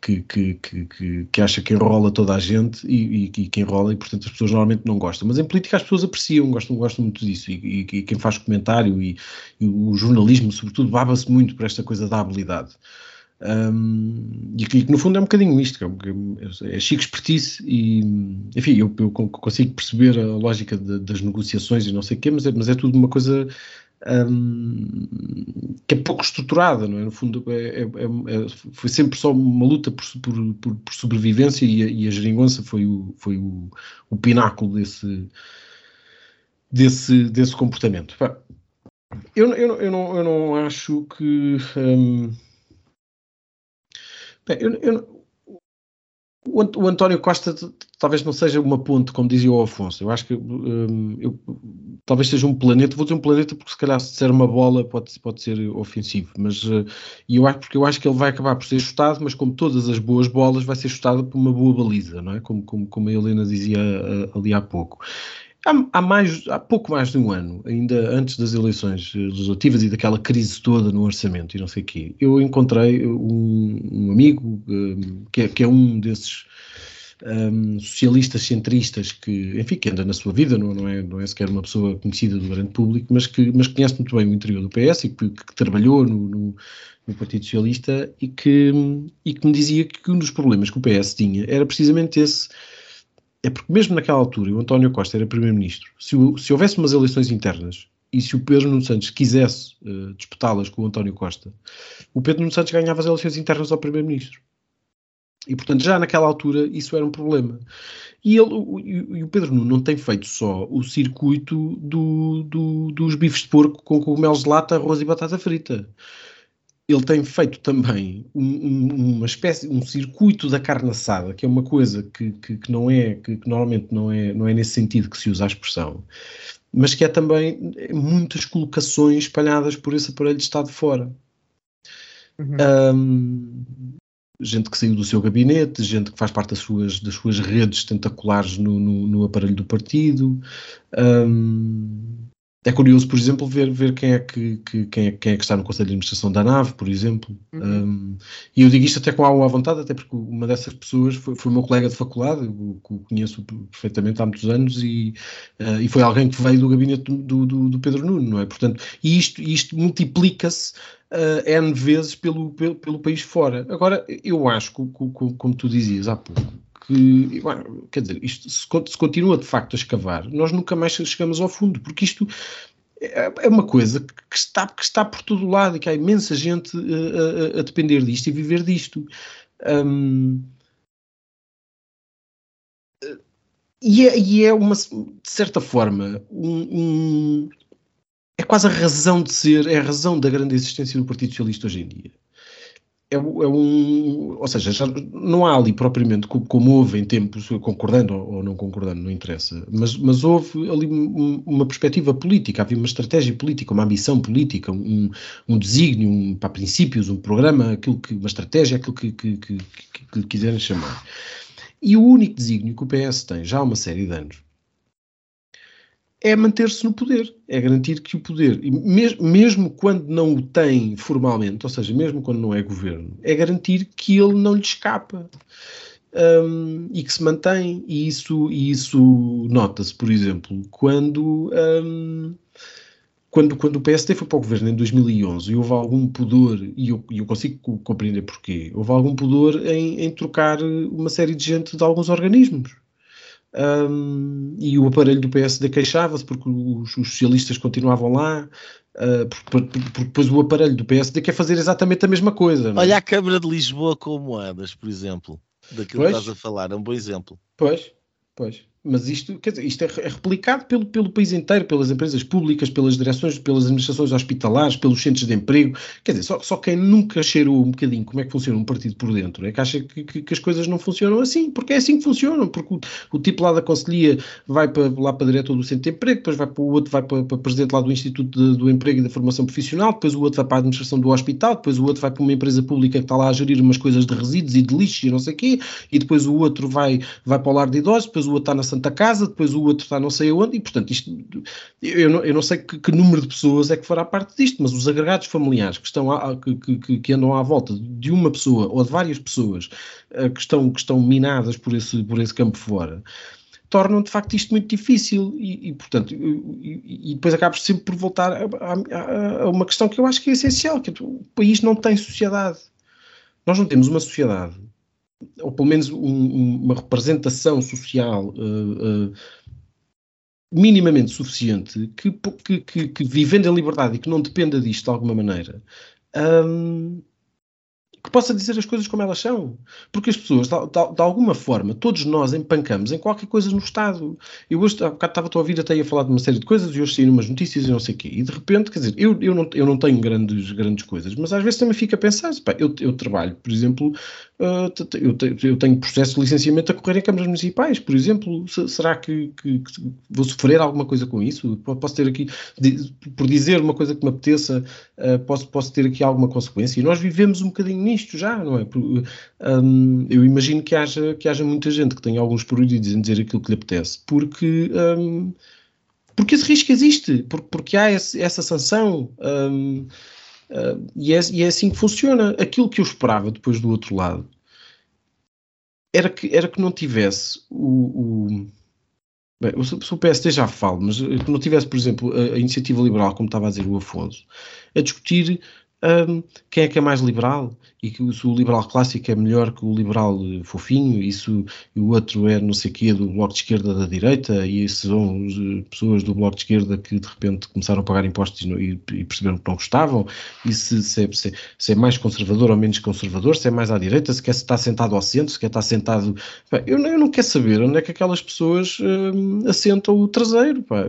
S4: que, que, que, que acha que enrola toda a gente e, e, e, que enrola, e portanto as pessoas normalmente não gostam. Mas em política as pessoas apreciam, gostam, gostam muito disso, e, e quem faz comentário e, o jornalismo, sobretudo, baba-se muito por esta coisa da habilidade. Um, e que no fundo é um bocadinho isto, é, é chico expertise e, enfim, eu, eu consigo perceber a lógica de, das negociações e não sei o quê, mas é, mas é tudo uma coisa um, que é pouco estruturada, não é? No fundo, é, é, é, foi sempre só uma luta por, por, por, por sobrevivência e a, e a geringonça foi o, foi o, o pináculo desse, desse, desse comportamento. Eu, eu, eu, não, eu não acho que. Um, Bem, eu, eu, O, António Costa talvez não seja uma ponte, como dizia o Afonso. Eu acho que um, eu, talvez seja um planeta. Vou dizer um planeta porque se calhar se ser uma bola pode, pode ser ofensivo. Mas uh, eu acho, porque eu acho que ele vai acabar por ser chutado, mas como todas as boas bolas, vai ser chutado por uma boa baliza, não é? Como, como, como a Helena dizia uh, ali há pouco. Há, há, mais, há pouco mais de um ano, ainda antes das eleições legislativas e daquela crise toda no orçamento e não sei o quê, eu encontrei um, um amigo um, que, é, que, é, um desses um, socialistas centristas que, enfim, que anda na sua vida, não, não, é, não é sequer uma pessoa conhecida do grande público, mas que, mas conhece muito bem o interior do PS e que, que trabalhou no, no, no, Partido Socialista e que, e que me dizia que um dos problemas que o PS tinha era precisamente esse é porque mesmo naquela altura o António Costa era primeiro-ministro, se, se, houvesse umas eleições internas e se o Pedro Nuno Santos quisesse uh, disputá-las com o António Costa, o Pedro Nuno Santos ganhava as eleições internas ao primeiro-ministro. E, portanto, já naquela altura isso era um problema. E, ele, o, e o Pedro Nuno não tem feito só o circuito do, do, dos bifes de porco com cogumelos de lata, arroz e batata frita ele tem feito também um, um, uma espécie, um circuito da carne assada, que é uma coisa que, que, que não é, que, que, normalmente não é, não é nesse sentido que se usa a expressão, mas que é também muitas colocações espalhadas por esse aparelho de Estado fora. Uhum. Um, gente que saiu do seu gabinete, gente que faz parte das suas, das suas redes tentaculares no, no, no aparelho do partido. Um, é curioso, por exemplo, ver, ver quem, é que, que quem, é, quem é que está no Conselho de Administração da nave, por exemplo. Uhum. Um, e eu digo isto até com alguma vontade, até porque uma dessas pessoas foi, foi o meu colega de faculdade, eu, eu conheço perfeitamente há muitos anos, e, uh, e foi alguém que veio do gabinete do, do, do Pedro Nuno, não é? Portanto, e isto, isto multiplica-se uh, N vezes pelo, pelo, pelo, país fora. Agora, eu acho que, como tu dizias há pouco, que, bueno, quer dizer, isto se, se, continua de facto a escavar, nós nunca mais chegamos ao fundo, porque isto é, é uma coisa que está, que está por todo lado e que há imensa gente a, a, a depender disto e viver disto. Um, e, é, e é uma, de certa forma, um, um, é quase a razão de ser, é a razão da grande existência do Partido Socialista hoje em dia é, um. Ou seja, já não há ali propriamente, como, como houve em tempos, concordando ou não concordando, não interessa, mas, mas houve ali uma perspectiva política, havia uma estratégia política, uma ambição política, um, um desígnio, um, para princípios, um programa, aquilo que, uma estratégia, aquilo que, que, que, que lhe quiserem chamar. E o único desígnio que o PS tem já há uma série de anos é manter-se no poder, é garantir que o poder, mesmo, quando não o tem formalmente, ou seja, mesmo quando não é governo, é garantir que ele não lhe escapa. Um, e que se mantém, e isso, e isso nota-se, por exemplo, quando, um, quando, quando o PSD foi para o governo em 2011 e houve algum pudor, e eu, eu consigo compreender porquê, houve algum pudor em, em trocar uma série de gente de alguns organismos. Um, e o aparelho do PSD queixava-se porque os, os, socialistas continuavam lá, uh, porque, porque, depois o aparelho do PSD quer fazer exatamente a mesma coisa.
S1: É? Olha a Câmara de Lisboa como andas, por exemplo, daquilo pois, que estás a falar, é um bom exemplo.
S4: Pois, pois. Mas isto, quer dizer, isto é, é replicado pelo, pelo país inteiro, pelas empresas públicas, pelas direções, pelas administrações hospitalares, pelos centros de emprego. Quer dizer, só, só quem nunca cheirou um bocadinho como é que funciona um partido por dentro é que acha que, que, que as coisas não funcionam assim, porque é assim que funcionam. Porque o, o tipo lá da Conselhia vai para, lá para diretor do centro de emprego, depois vai para o outro, vai para, para presidente lá do Instituto de, do Emprego e da Formação Profissional, depois o outro vai para a administração do hospital, depois o outro vai para uma empresa pública que está lá a gerir umas coisas de resíduos e de lixo e não sei o quê, e depois o outro vai, vai para o lar de idosos, depois o outro está na Santa Casa, depois o outro está não sei aonde, e portanto isto, eu não, eu não sei que, que, número de pessoas é que fará parte disto, mas os agregados familiares que, estão a, que, que, que, andam à volta de uma pessoa ou de várias pessoas uh, que, estão, que estão minadas por esse, por esse campo fora, tornam de facto isto muito difícil e, e portanto, e, e, depois acabas sempre por voltar a, a, a, uma questão que eu acho que é essencial, que é, o país não tem sociedade. Nós não temos uma sociedade ou pelo menos um, uma representação social uh, uh, minimamente suficiente que, que, que, que, vivendo em liberdade e que não dependa disto de alguma maneira, um, que possa dizer as coisas como elas são. Porque as pessoas, de, de, de, alguma forma, todos nós empancamos em qualquer coisa no Estado. Eu hoje, há bocado estava a ouvir até a falar de uma série de coisas e hoje saíram umas notícias e não sei o quê. E de repente, quer dizer, eu, eu, não, eu não tenho grandes, grandes coisas, mas às vezes também fico a pensar, pá, eu, eu trabalho, por exemplo, eu, eu, tenho processo de licenciamento a correr em câmaras municipais, por exemplo. será que, que, que, vou sofrer alguma coisa com isso? Posso ter aqui, por dizer uma coisa que me apeteça, uh, posso, posso ter aqui alguma consequência? E nós vivemos um bocadinho nisto já, não é? Um, eu imagino que haja, que haja muita gente que tenha alguns pruridos em dizer aquilo que lhe apetece, porque. Um, porque esse risco existe, porque, há essa sanção. E, é, e, é, assim que funciona. Aquilo que eu esperava depois do outro lado era que, era que não tivesse o. o bem, o PSD já falo, mas que não tivesse, por exemplo, a, a, iniciativa liberal, como estava a dizer o Afonso, a discutir um, quem é que é mais liberal? E que se o liberal clássico é melhor que o liberal eh, fofinho e se o, e o outro é não sei o quê do bloco de esquerda da direita e esses são eh, pessoas do bloco de esquerda que de repente começaram a pagar impostos e, e perceberam que não gostavam? E se, se, é, se, se, é mais conservador ou menos conservador, se é mais à direita, se quer estar sentado ao centro, se quer estar sentado... Pá, eu, eu, não quero saber onde é que aquelas pessoas hum, assentam o traseiro. Pá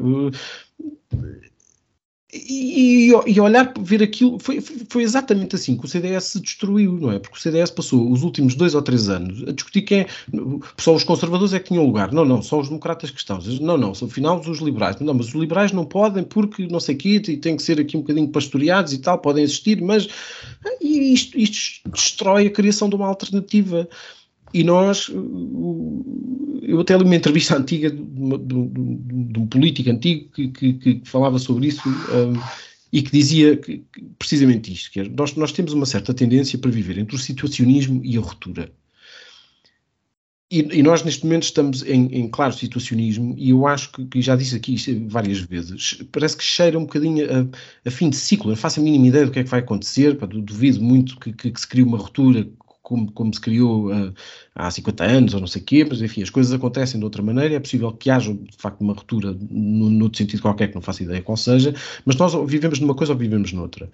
S4: e, e, olhar, ver aquilo, foi, foi exatamente assim que o CDS se destruiu, não é? Porque o CDS passou os últimos dois ou três anos a discutir quem é, só os conservadores é que tinham lugar. Não, não, só os democratas que estão. Não, não, afinal os liberais. Não, mas os liberais não podem porque não sei o quê, e têm que ser aqui um bocadinho pastoreados e tal, podem existir, mas e isto, isto destrói a criação de uma alternativa. E nós, eu até li uma entrevista antiga de, de, de, de um político antigo que, que, que falava sobre isso um, e que dizia que, precisamente isto, que é, nós, nós temos uma certa tendência para viver entre o situacionismo e a ruptura. E, e, nós neste momento estamos em, em, claro situacionismo e eu acho que, que, já disse aqui várias vezes, parece que cheira um bocadinho a, a, fim de ciclo, não faço a mínima ideia do que é que vai acontecer, pá, duvido muito que, que, que, se crie uma ruptura como, como se criou uh, há 50 anos ou não sei o quê, mas enfim, as coisas acontecem de outra maneira, é possível que haja de facto uma ruptura no, no sentido qualquer que não faço ideia qual seja, mas nós vivemos numa coisa ou vivemos noutra.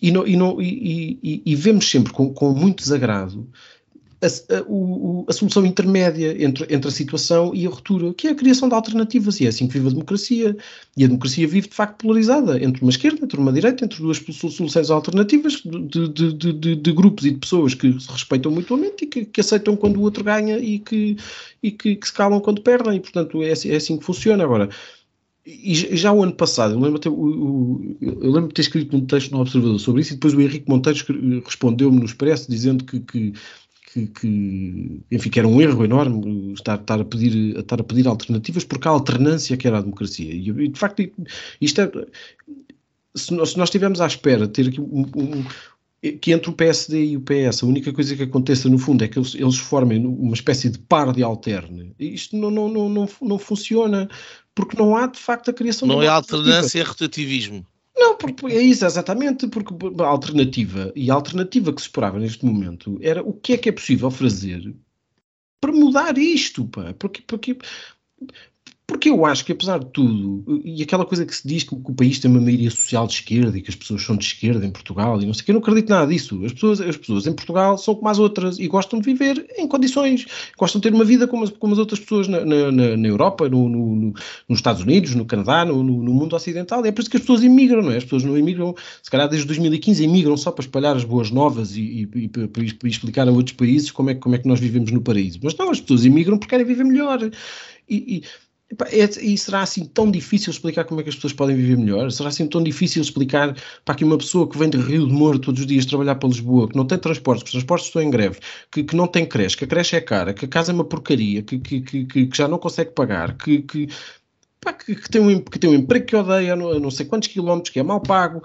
S4: E, no, e, no, e, e, e vemos sempre com, com muito desagrado a, a, o, a, solução intermédia entre, entre a situação e a ruptura, que é a criação de alternativas, e é assim que vive a democracia. E a democracia vive, de facto, polarizada entre uma esquerda, entre uma direita, entre duas soluções alternativas de, de, de, de grupos e de pessoas que se respeitam mutuamente e que, que aceitam quando o outro ganha e que, e que, que se calam quando perdem, e, portanto, é, é assim que funciona. Agora, e já o ano passado, eu lembro, eu lembro de ter escrito um texto no Observador sobre isso, e depois o Henrique Monteiro respondeu-me no Expresso dizendo que, que, que, que, enfim, que era um erro enorme estar, estar, a pedir, estar a pedir alternativas, porque a alternância que era a democracia. E, de facto, isto é. Se nós, se nós estivermos à espera de ter aqui um, um, que entre o PSD e o PS a única coisa que aconteça no fundo é que eles, eles formem uma espécie de par de alterne. Isto não, não, não, não, não funciona porque não há de facto a criação
S1: não de Não é alternância, é rotativismo.
S4: Não, porque é isso, exatamente, porque a alternativa, e a alternativa que se esperava neste momento era o que é que é possível fazer para mudar isto, pá, porque, porque porque eu acho que, apesar de tudo, e aquela coisa que se diz que, o país tem uma maioria social de esquerda e que as pessoas são de esquerda em Portugal e não sei o que, eu não acredito nada disso. As pessoas, as pessoas em Portugal são como as outras e gostam de viver em condições, gostam de ter uma vida como as, como as outras pessoas na, na, na Europa, no, no, no, nos Estados Unidos, no Canadá, no, no, mundo ocidental. É por isso que as pessoas imigram, não é? As pessoas não imigram, se calhar desde 2015 imigram só para espalhar as boas novas e, e, e para, para, explicar a outros países como é, como é que nós vivemos no paraíso. Mas não, as pessoas imigram porque querem viver melhor. e, e e será assim tão difícil explicar como é que as pessoas podem viver melhor? Será assim tão difícil explicar para que uma pessoa que vem de Rio de Moro todos os dias trabalhar para Lisboa, que não tem transportes, que os transportes estão em greve, que, que não tem creche, que a creche é cara, que a casa é uma porcaria, que, que, que, que já não consegue pagar, que, que, que, que, tem um, que tem um emprego que odeia, não, não sei quantos quilómetros, que é mal pago,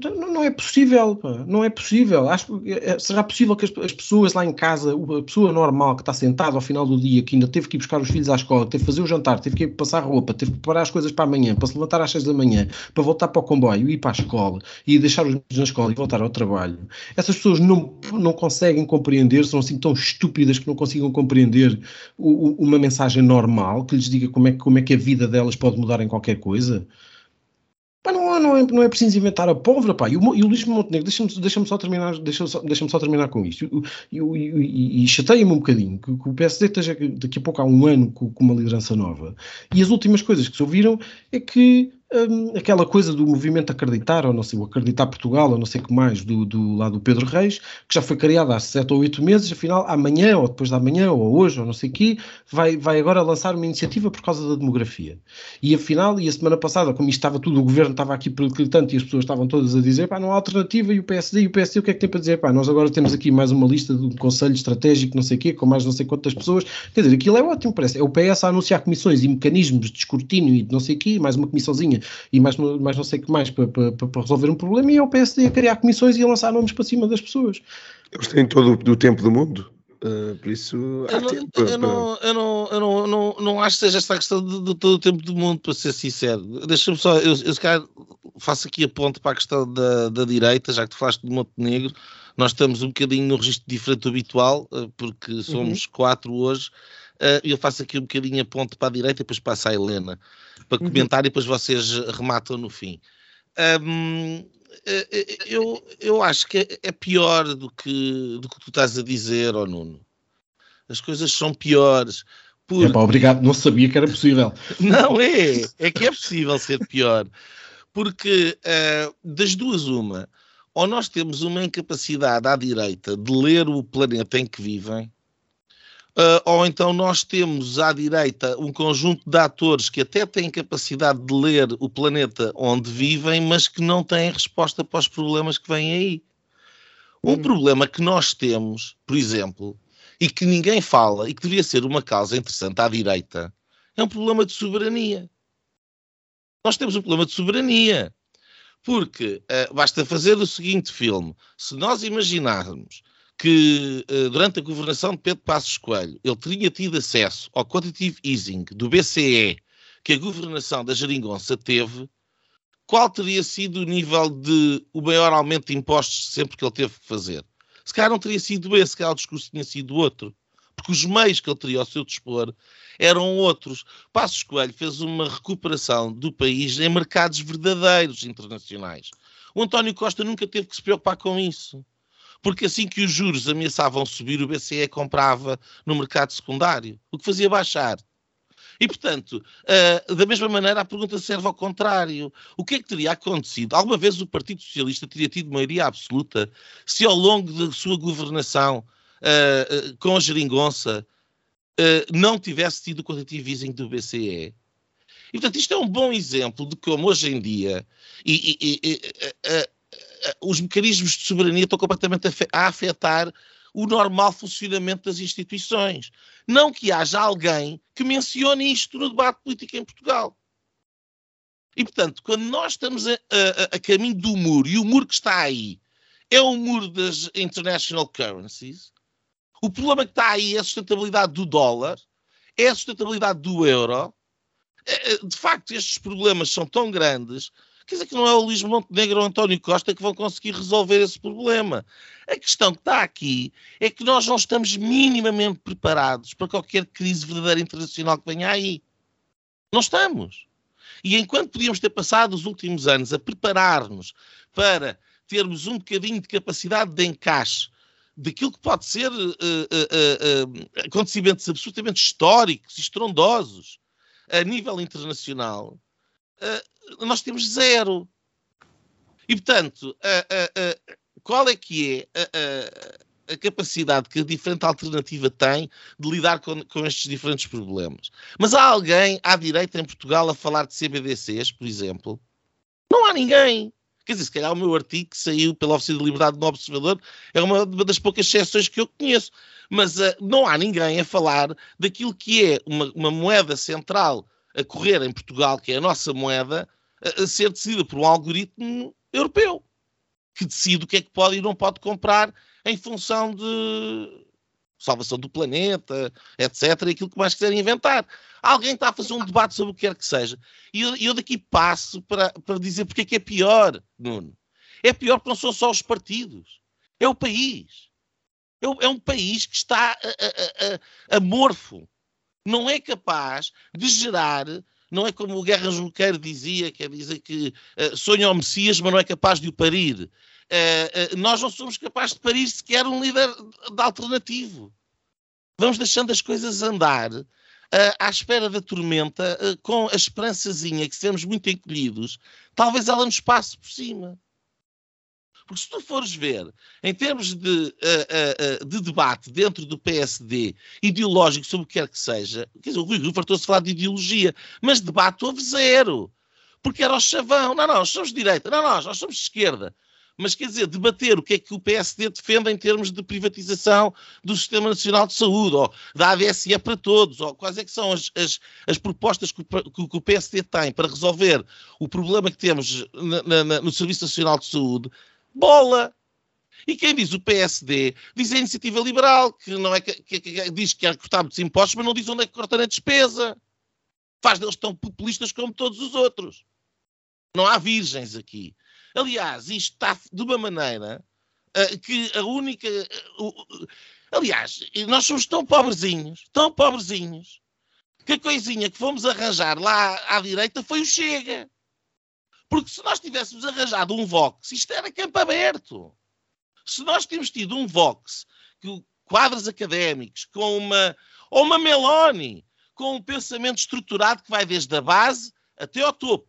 S4: não é possível, não é possível. Acho, é, é, será possível que as, as, pessoas lá em casa, a pessoa normal que está sentada ao final do dia, que ainda teve que ir buscar os filhos à escola, teve que fazer o jantar, teve que ir passar roupa, teve que preparar as coisas para amanhã, para se levantar às seis da manhã, para voltar para o comboio, ir para a escola e deixar os filhos na escola e voltar ao trabalho. Essas pessoas não, não conseguem compreender, são assim tão estúpidas que não consigam compreender o, o, uma mensagem normal que lhes diga como é, como é que a vida delas pode mudar em qualquer coisa. Pá, não, não, é, não é preciso inventar a pólvora, pá. E o, e o Luís Montenegro, deixa-me deixa só terminar, deixa só, deixa só terminar com isto. E, e, e, e chateia-me um bocadinho que, que, o PSD esteja daqui a pouco há um ano com, com, uma liderança nova. E as últimas coisas que se ouviram é que um, aquela coisa do movimento Acreditar, ou não sei, o Acreditar Portugal, ou não sei o que mais, do, do do Pedro Reis, que já foi criado há sete ou oito meses, afinal, amanhã, ou depois da manhã, ou hoje, ou não sei o quê, vai, vai agora lançar uma iniciativa por causa da demografia. E afinal, e a semana passada, como isto estava tudo, o governo estava aqui periclitante e as pessoas estavam todas a dizer, pá, não há alternativa, e o PSD, e o PSD, o que é que tem para dizer? Pá, nós agora temos aqui mais uma lista de um conselho estratégico, não sei o quê, com mais não sei quantas pessoas. Quer dizer, aquilo é ótimo, parece. É o PS a anunciar comissões e mecanismos de escrutínio e de não sei o quê, mais uma comissãozinha e mais, mais não sei o que mais para, para, para, resolver um problema, e é o PSD a criar comissões e a lançar nomes para cima das pessoas.
S3: Eles têm todo o tempo do mundo. Uh, por isso,
S1: eu não, tempo, eu, não, eu, não, eu não, não, não acho que seja esta questão de, de, todo o tempo do mundo, para ser sincero. Deixa-me só, eu, eu se calhar faço aqui a ponte para a questão da, da direita, já que tu falaste de Montenegro, nós estamos um bocadinho no registro diferente do habitual, uh, porque somos uhum. quatro hoje, uh, eu faço aqui um bocadinho a ponte para a direita e depois passo à Helena para uhum. comentar e depois vocês rematam no fim. Um, eu, eu acho que é, é pior do que, do que tu estás a dizer, oh Nuno. As coisas são piores.
S4: Porque... Epá, obrigado, não sabia que era possível. [LAUGHS]
S1: não é, é que é possível ser pior. Porque uh, das duas, uma, ou nós temos uma incapacidade à direita de ler o planeta em que vivem, Uh, ou então nós temos à direita um conjunto de atores que até têm capacidade de ler o planeta onde vivem, mas que não têm resposta para os problemas que vêm aí. Um hum. problema que nós temos, por exemplo, e que ninguém fala e que devia ser uma causa interessante à direita, é um problema de soberania. Nós temos um problema de soberania. Porque uh, basta fazer o seguinte filme: se nós imaginarmos que uh, durante a governação de Pedro Passos Coelho ele teria tido acesso ao quantitative easing do BCE que a governação da Jeringonça teve, qual teria sido o nível de o maior aumento de impostos sempre que ele teve que fazer? Se calhar não teria sido esse, se calhar o discurso tinha sido outro. Porque os meios que ele teria ao seu dispor eram outros. Passos Coelho fez uma recuperação do país em mercados verdadeiros internacionais. O António Costa nunca teve que se preocupar com isso porque assim que os juros ameaçavam subir, o BCE comprava no mercado secundário, o que fazia baixar. E, portanto, uh, da mesma maneira, a pergunta serve ao contrário. O que é que teria acontecido? Alguma vez o Partido Socialista teria tido maioria absoluta se ao longo da sua governação uh, uh, com a geringonça não tivesse tido o quantitative easing do BCE? E, portanto, isto é um bom exemplo de como hoje em dia e, e, e, os mecanismos de soberania estão completamente a afetar o normal funcionamento das instituições. Não que haja alguém que mencione isto no debate político em Portugal. E, portanto, quando nós estamos a, a, a, caminho do muro, e o muro que está aí é o muro das international currencies, o problema que está aí é a sustentabilidade do dólar, é a sustentabilidade do euro. É, é, de facto, estes problemas são tão grandes Quer dizer que não é o Luís Montenegro ou António Costa que vão conseguir resolver esse problema. A questão que está aqui é que nós não estamos minimamente preparados para qualquer crise verdadeira internacional que venha aí. Não estamos. E enquanto podíamos ter passado os últimos anos a preparar-nos para termos um bocadinho de capacidade de encaixe daquilo que pode ser uh, uh, uh, acontecimentos absolutamente históricos, estrondosos, a nível internacional, uh, nós temos zero. E, portanto, uh, uh, qual é que é a, capacidade que a diferente alternativa tem de lidar com, com, estes diferentes problemas? Mas há alguém à direita em Portugal a falar de CBDCs, por exemplo? Não há ninguém. Quer dizer, se calhar o meu artigo que saiu pela Oficina de Liberdade no Observador é uma das poucas exceções que eu conheço. Mas uh, não há ninguém a falar daquilo que é uma, uma moeda central a correr em Portugal, que é a nossa moeda, a, a ser decidida por um algoritmo europeu, que decide o que é que pode e não pode comprar em função de salvação do planeta, etc., e aquilo que mais quiserem inventar. Alguém está a fazer um debate sobre o que quer que seja. E eu, eu daqui passo para, para dizer porque é que é pior, Nuno. É pior porque não são só os partidos. É o país. É, é um país que está amorfo não é capaz de gerar, não é como o Guerra Junqueiro dizia, quer dizer que uh, sonha o Messias, mas não é capaz de o parir. Uh, uh, nós não somos capazes de parir sequer um líder de alternativo. Vamos deixando as coisas andar à espera da tormenta, com a esperançazinha que estamos muito encolhidos, talvez ela nos passe por cima. Porque se tu fores ver, em termos de, uh, uh, de debate dentro do PSD, ideológico sobre o que quer que seja, quer dizer, o Rui Rio fartou-se falar de ideologia, mas debate houve zero. Porque era o chavão. Não, não, nós somos direita. Não, nós, nós somos esquerda. Mas quer dizer, debater o que é que o PSD defende em termos de privatização do Sistema Nacional de Saúde, ou da ADSE para todos, ou quais é que são as, as, as propostas que o, que o, PSD tem para resolver o problema que temos na, na, no Serviço Nacional de Saúde, bola. E quem diz o PSD diz a iniciativa liberal, que não é que, que, que diz que quer cortar muitos impostos, mas não diz onde é que corta na despesa. Faz deles tão populistas como todos os outros. Não há virgens aqui. Aliás, isto está de uma maneira uh, que a única. Uh, uh, aliás, nós somos tão pobrezinhos, tão pobrezinhos, que a coisinha que fomos arranjar lá à direita foi o Chega. Porque se nós tivéssemos arranjado um Vox, isto era campo aberto. Se nós tínhamos tido um Vox, que, quadros académicos, com uma. ou uma Meloni, com um pensamento estruturado que vai desde a base até ao topo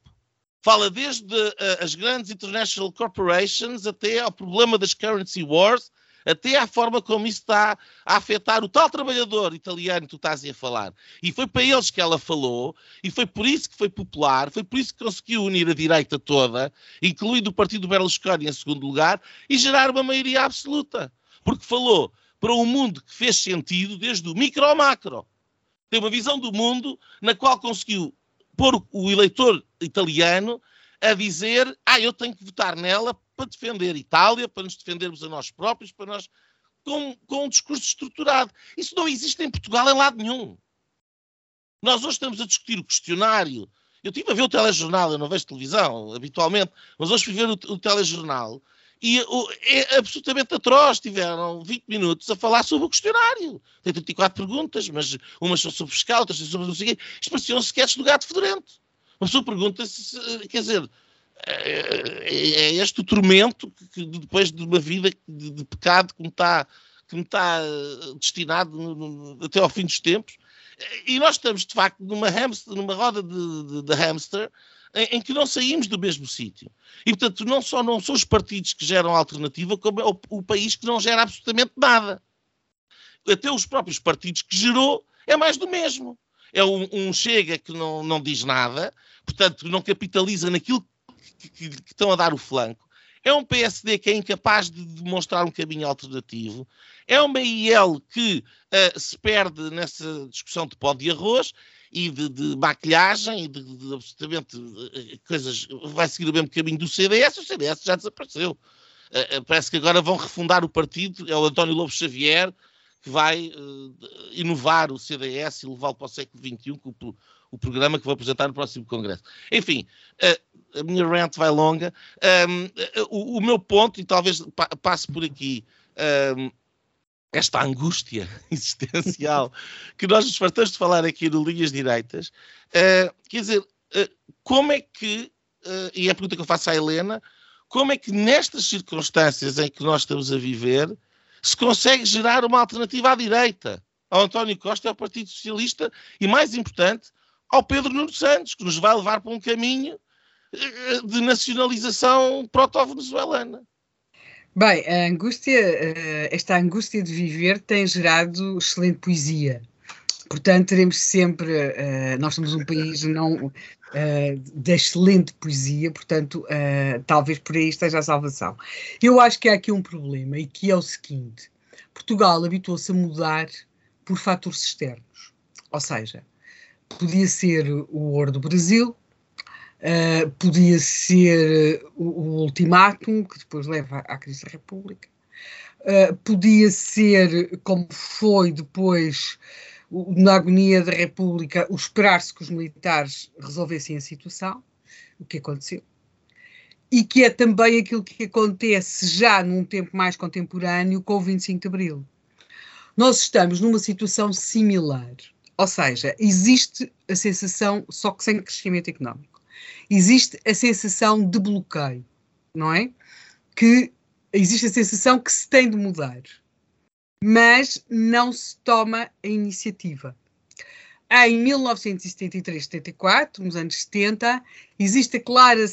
S1: fala desde uh, as grandes international corporations até ao problema das currency wars, até à forma como isso está a afetar o tal trabalhador italiano que tu estás a falar. E foi para eles que ela falou, e foi por isso que foi popular, foi por isso que conseguiu unir a direita toda, incluindo o partido Berlusconi em segundo lugar, e gerar uma maioria absoluta. Porque falou para um mundo que fez sentido desde o micro ao macro. Tem uma visão do mundo na qual conseguiu pôr o eleitor italiano a dizer: ah, eu tenho que votar nela para defender Itália, para nos defendermos a nós próprios, para nós. Com, com um discurso estruturado. Isso não existe em Portugal em lado nenhum. Nós hoje estamos a discutir o questionário. Eu estive a ver o telejornal, eu não vejo televisão habitualmente, mas hoje fui ver o, o telejornal e o, é absolutamente atroz. Tiveram 20 minutos a falar sobre o questionário. Tem 34 perguntas, mas umas são sobre fiscal, outras são sobre o quê. Isto parecia um sketch do gato fedorento. Uma pessoa pergunta-se, quer dizer, é, é, é este o tormento que, depois de uma vida de, pecado que me está, que me está eh, destinado até ao fim dos tempos. E nós estamos, de facto, numa, hamster, numa roda de, de, de hamster em, em, que não saímos do mesmo sítio. E, portanto, não só não são os partidos que geram alternativa, como é o, o país que não gera absolutamente nada. Até os próprios partidos que gerou é mais do mesmo é um, um, Chega que não, não diz nada, portanto, não capitaliza naquilo que, que, que, estão a dar o flanco. É um PSD que é incapaz de demonstrar um caminho alternativo. É uma IL que uh, se perde nessa discussão de pó de arroz e de, de maquilhagem e de, de, absolutamente uh, coisas. Vai seguir o mesmo caminho do CDS. O CDS já desapareceu. Uh, parece que agora vão refundar o partido. É o António Lobo Xavier que vai uh, inovar o CDS e levá-lo para o século XXI com o, o, programa que vou apresentar no próximo Congresso. Enfim, uh, a minha rant vai longa. Um, uh, o, o, meu ponto, e talvez pa passe por aqui, um, esta angústia [LAUGHS] existencial [LAUGHS] que nós nos fartamos de falar aqui no Linhas Direitas, quer dizer, como é que, e é a pergunta que eu faço à Helena, como é que nestas circunstâncias em que nós estamos a viver, se consegue gerar uma alternativa à direita, ao António Costa ao Partido Socialista, e mais importante, ao Pedro Nuno Santos, que nos vai levar para um caminho eh, de nacionalização proto-venezuelana.
S2: Bem, a angústia, eh, esta angústia de viver tem gerado excelente poesia. Portanto, teremos sempre. Uh, nós somos um país não uh, de excelente poesia, portanto, uh, talvez por aí esteja a salvação. Eu acho que há aqui um problema e que é o seguinte: Portugal habituou-se a mudar por fatores externos. Ou seja, podia ser o ouro do Brasil, podia ser o, o ultimátum, que depois leva à crise da República, podia ser, como foi depois na agonia da República, o esperar-se que os militares resolvessem a situação, o que aconteceu, e que é também aquilo que acontece já num tempo mais contemporâneo com o 25 de Abril. Nós estamos numa situação similar, ou seja, existe a sensação, só que sem crescimento económico, existe a sensação de bloqueio, não é? Que existe a sensação que se tem de mudar mas não se toma a iniciativa. em 1973-74, nos anos 70, existe a clara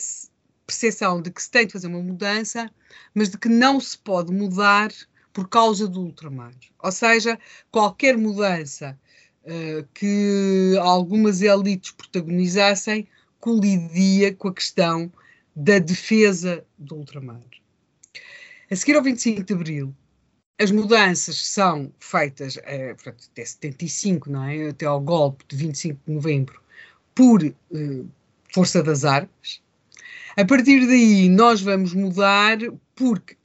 S2: percepção de que se tem de fazer uma mudança, mas de que não se pode mudar por causa do ultramar. Ou seja, qualquer mudança uh, que algumas elites protagonizassem colidia com a questão da defesa do ultramar. A seguir ao 25 de Abril, as mudanças são feitas eh, até 75, não é? Até ao golpe de 25 de novembro, por eh, força das armas. A partir daí, nós vamos mudar porque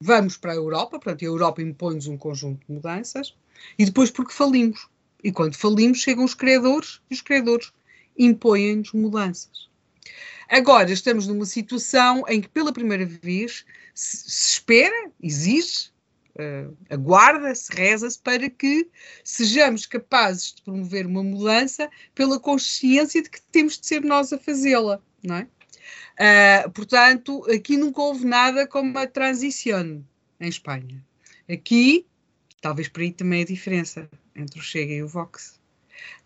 S2: vamos para a Europa, portanto, a Europa impõe-nos um conjunto de mudanças, e depois porque falimos. E quando falimos, chegam os credores, e os credores impõem-nos mudanças. Agora estamos numa situação em que, pela primeira vez, se espera, exige, uh, aguarda-se, reza-se para que sejamos capazes de promover uma mudança pela consciência de que temos de ser nós a fazê-la, não é? Uh, portanto, aqui nunca houve nada como a transição em Espanha. Aqui, talvez por aí também a diferença entre o Chega e o Vox.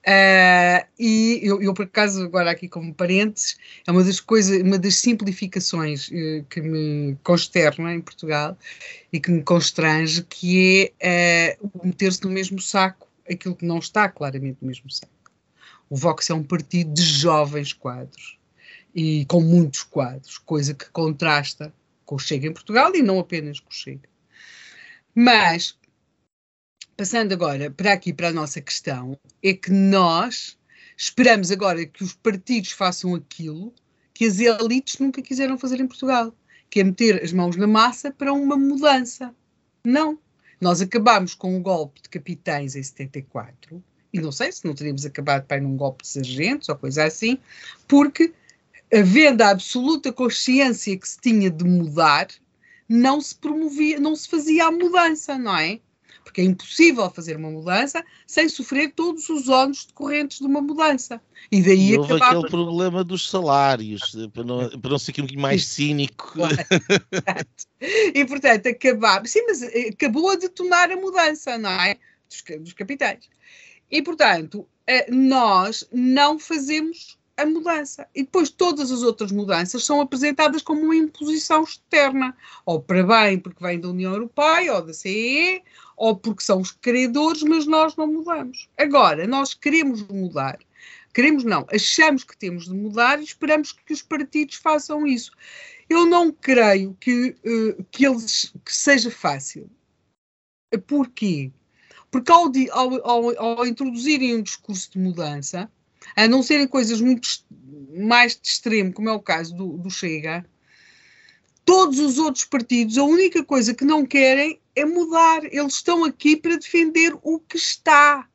S2: Uh, e eu, eu, por acaso, agora aqui como parênteses, é uma das coisas, uma das simplificações uh, que me consterna em Portugal e que me constrange, que é uh, meter-se no mesmo saco aquilo que não está claramente no mesmo saco. O Vox é um partido de jovens quadros e com muitos quadros, coisa que contrasta com o Chega em Portugal e não apenas com o Chega. Mas passando agora para aqui para a nossa questão, é que nós esperamos agora que os partidos façam aquilo que as elites nunca quiseram fazer em Portugal, que é meter as mãos na massa para uma mudança. Não. Nós acabamos com um golpe de capitães em 74, e não sei se não teríamos acabado para ir num golpe de sargentos ou coisa assim, porque havendo a absoluta consciência que se tinha de mudar, não se promovia, não se fazia a mudança, não é? Porque é impossível fazer uma mudança sem sofrer todos os ónus decorrentes de uma mudança.
S1: E daí e houve acabava... aquele problema dos salários, para não, para não ser aqui um bocadinho mais cínico. [LAUGHS]
S2: e portanto, acabar. Sim, mas eh, acabou a detonar a mudança, não é? Dos, dos capitais. E portanto, eh, nós não fazemos a mudança. E depois todas as outras mudanças são apresentadas como uma imposição externa, ou para bem porque vem da União Europeia, ou da CEE, ou porque são os credores, mas nós não mudamos. Agora, nós queremos mudar. Queremos não, achamos que temos de mudar e esperamos que os partidos façam isso. Eu não creio que, uh, que, eles, que seja fácil. Porquê? Porque ao, ao, ao introduzirem um discurso de mudança, a não serem coisas muito mais de extremo, como é o caso do, do Chega, todos os outros partidos, a única coisa que não querem é mudar. Eles estão aqui para defender o que está,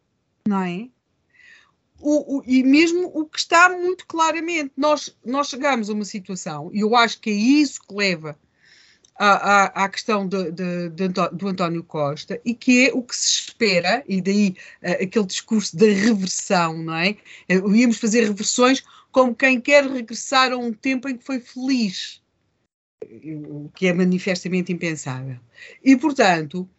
S2: não é? O, o, e mesmo o que está muito claramente. Nós, nós chegamos a uma situação, e eu acho que é isso que leva à, questão de, de, de, do António Costa e que é o que se espera, e daí uh, aquele discurso da reversão, não é? Uh, íamos fazer reversões como quem quer regressar a um tempo em que foi feliz, o que é manifestamente impensável. E, portanto,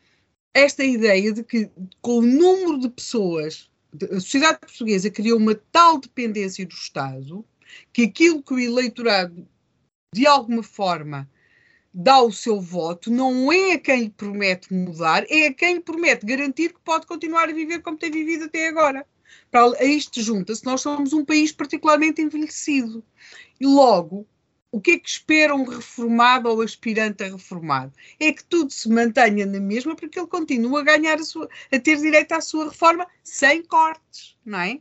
S2: esta ideia de que com o número de pessoas, a sociedade portuguesa criou uma tal dependência do Estado que aquilo que o eleitorado, de alguma forma, dá o seu voto não é a quem lhe promete mudar, é a quem lhe promete garantir que pode continuar a viver como tem vivido até agora. Para, a isto junta-se, nós somos um país particularmente envelhecido. E logo, o que é que espera um reformado ou aspirante a reformado? É que tudo se mantenha na mesma porque ele continua a ganhar a, sua, a ter direito à sua reforma sem cortes, não é?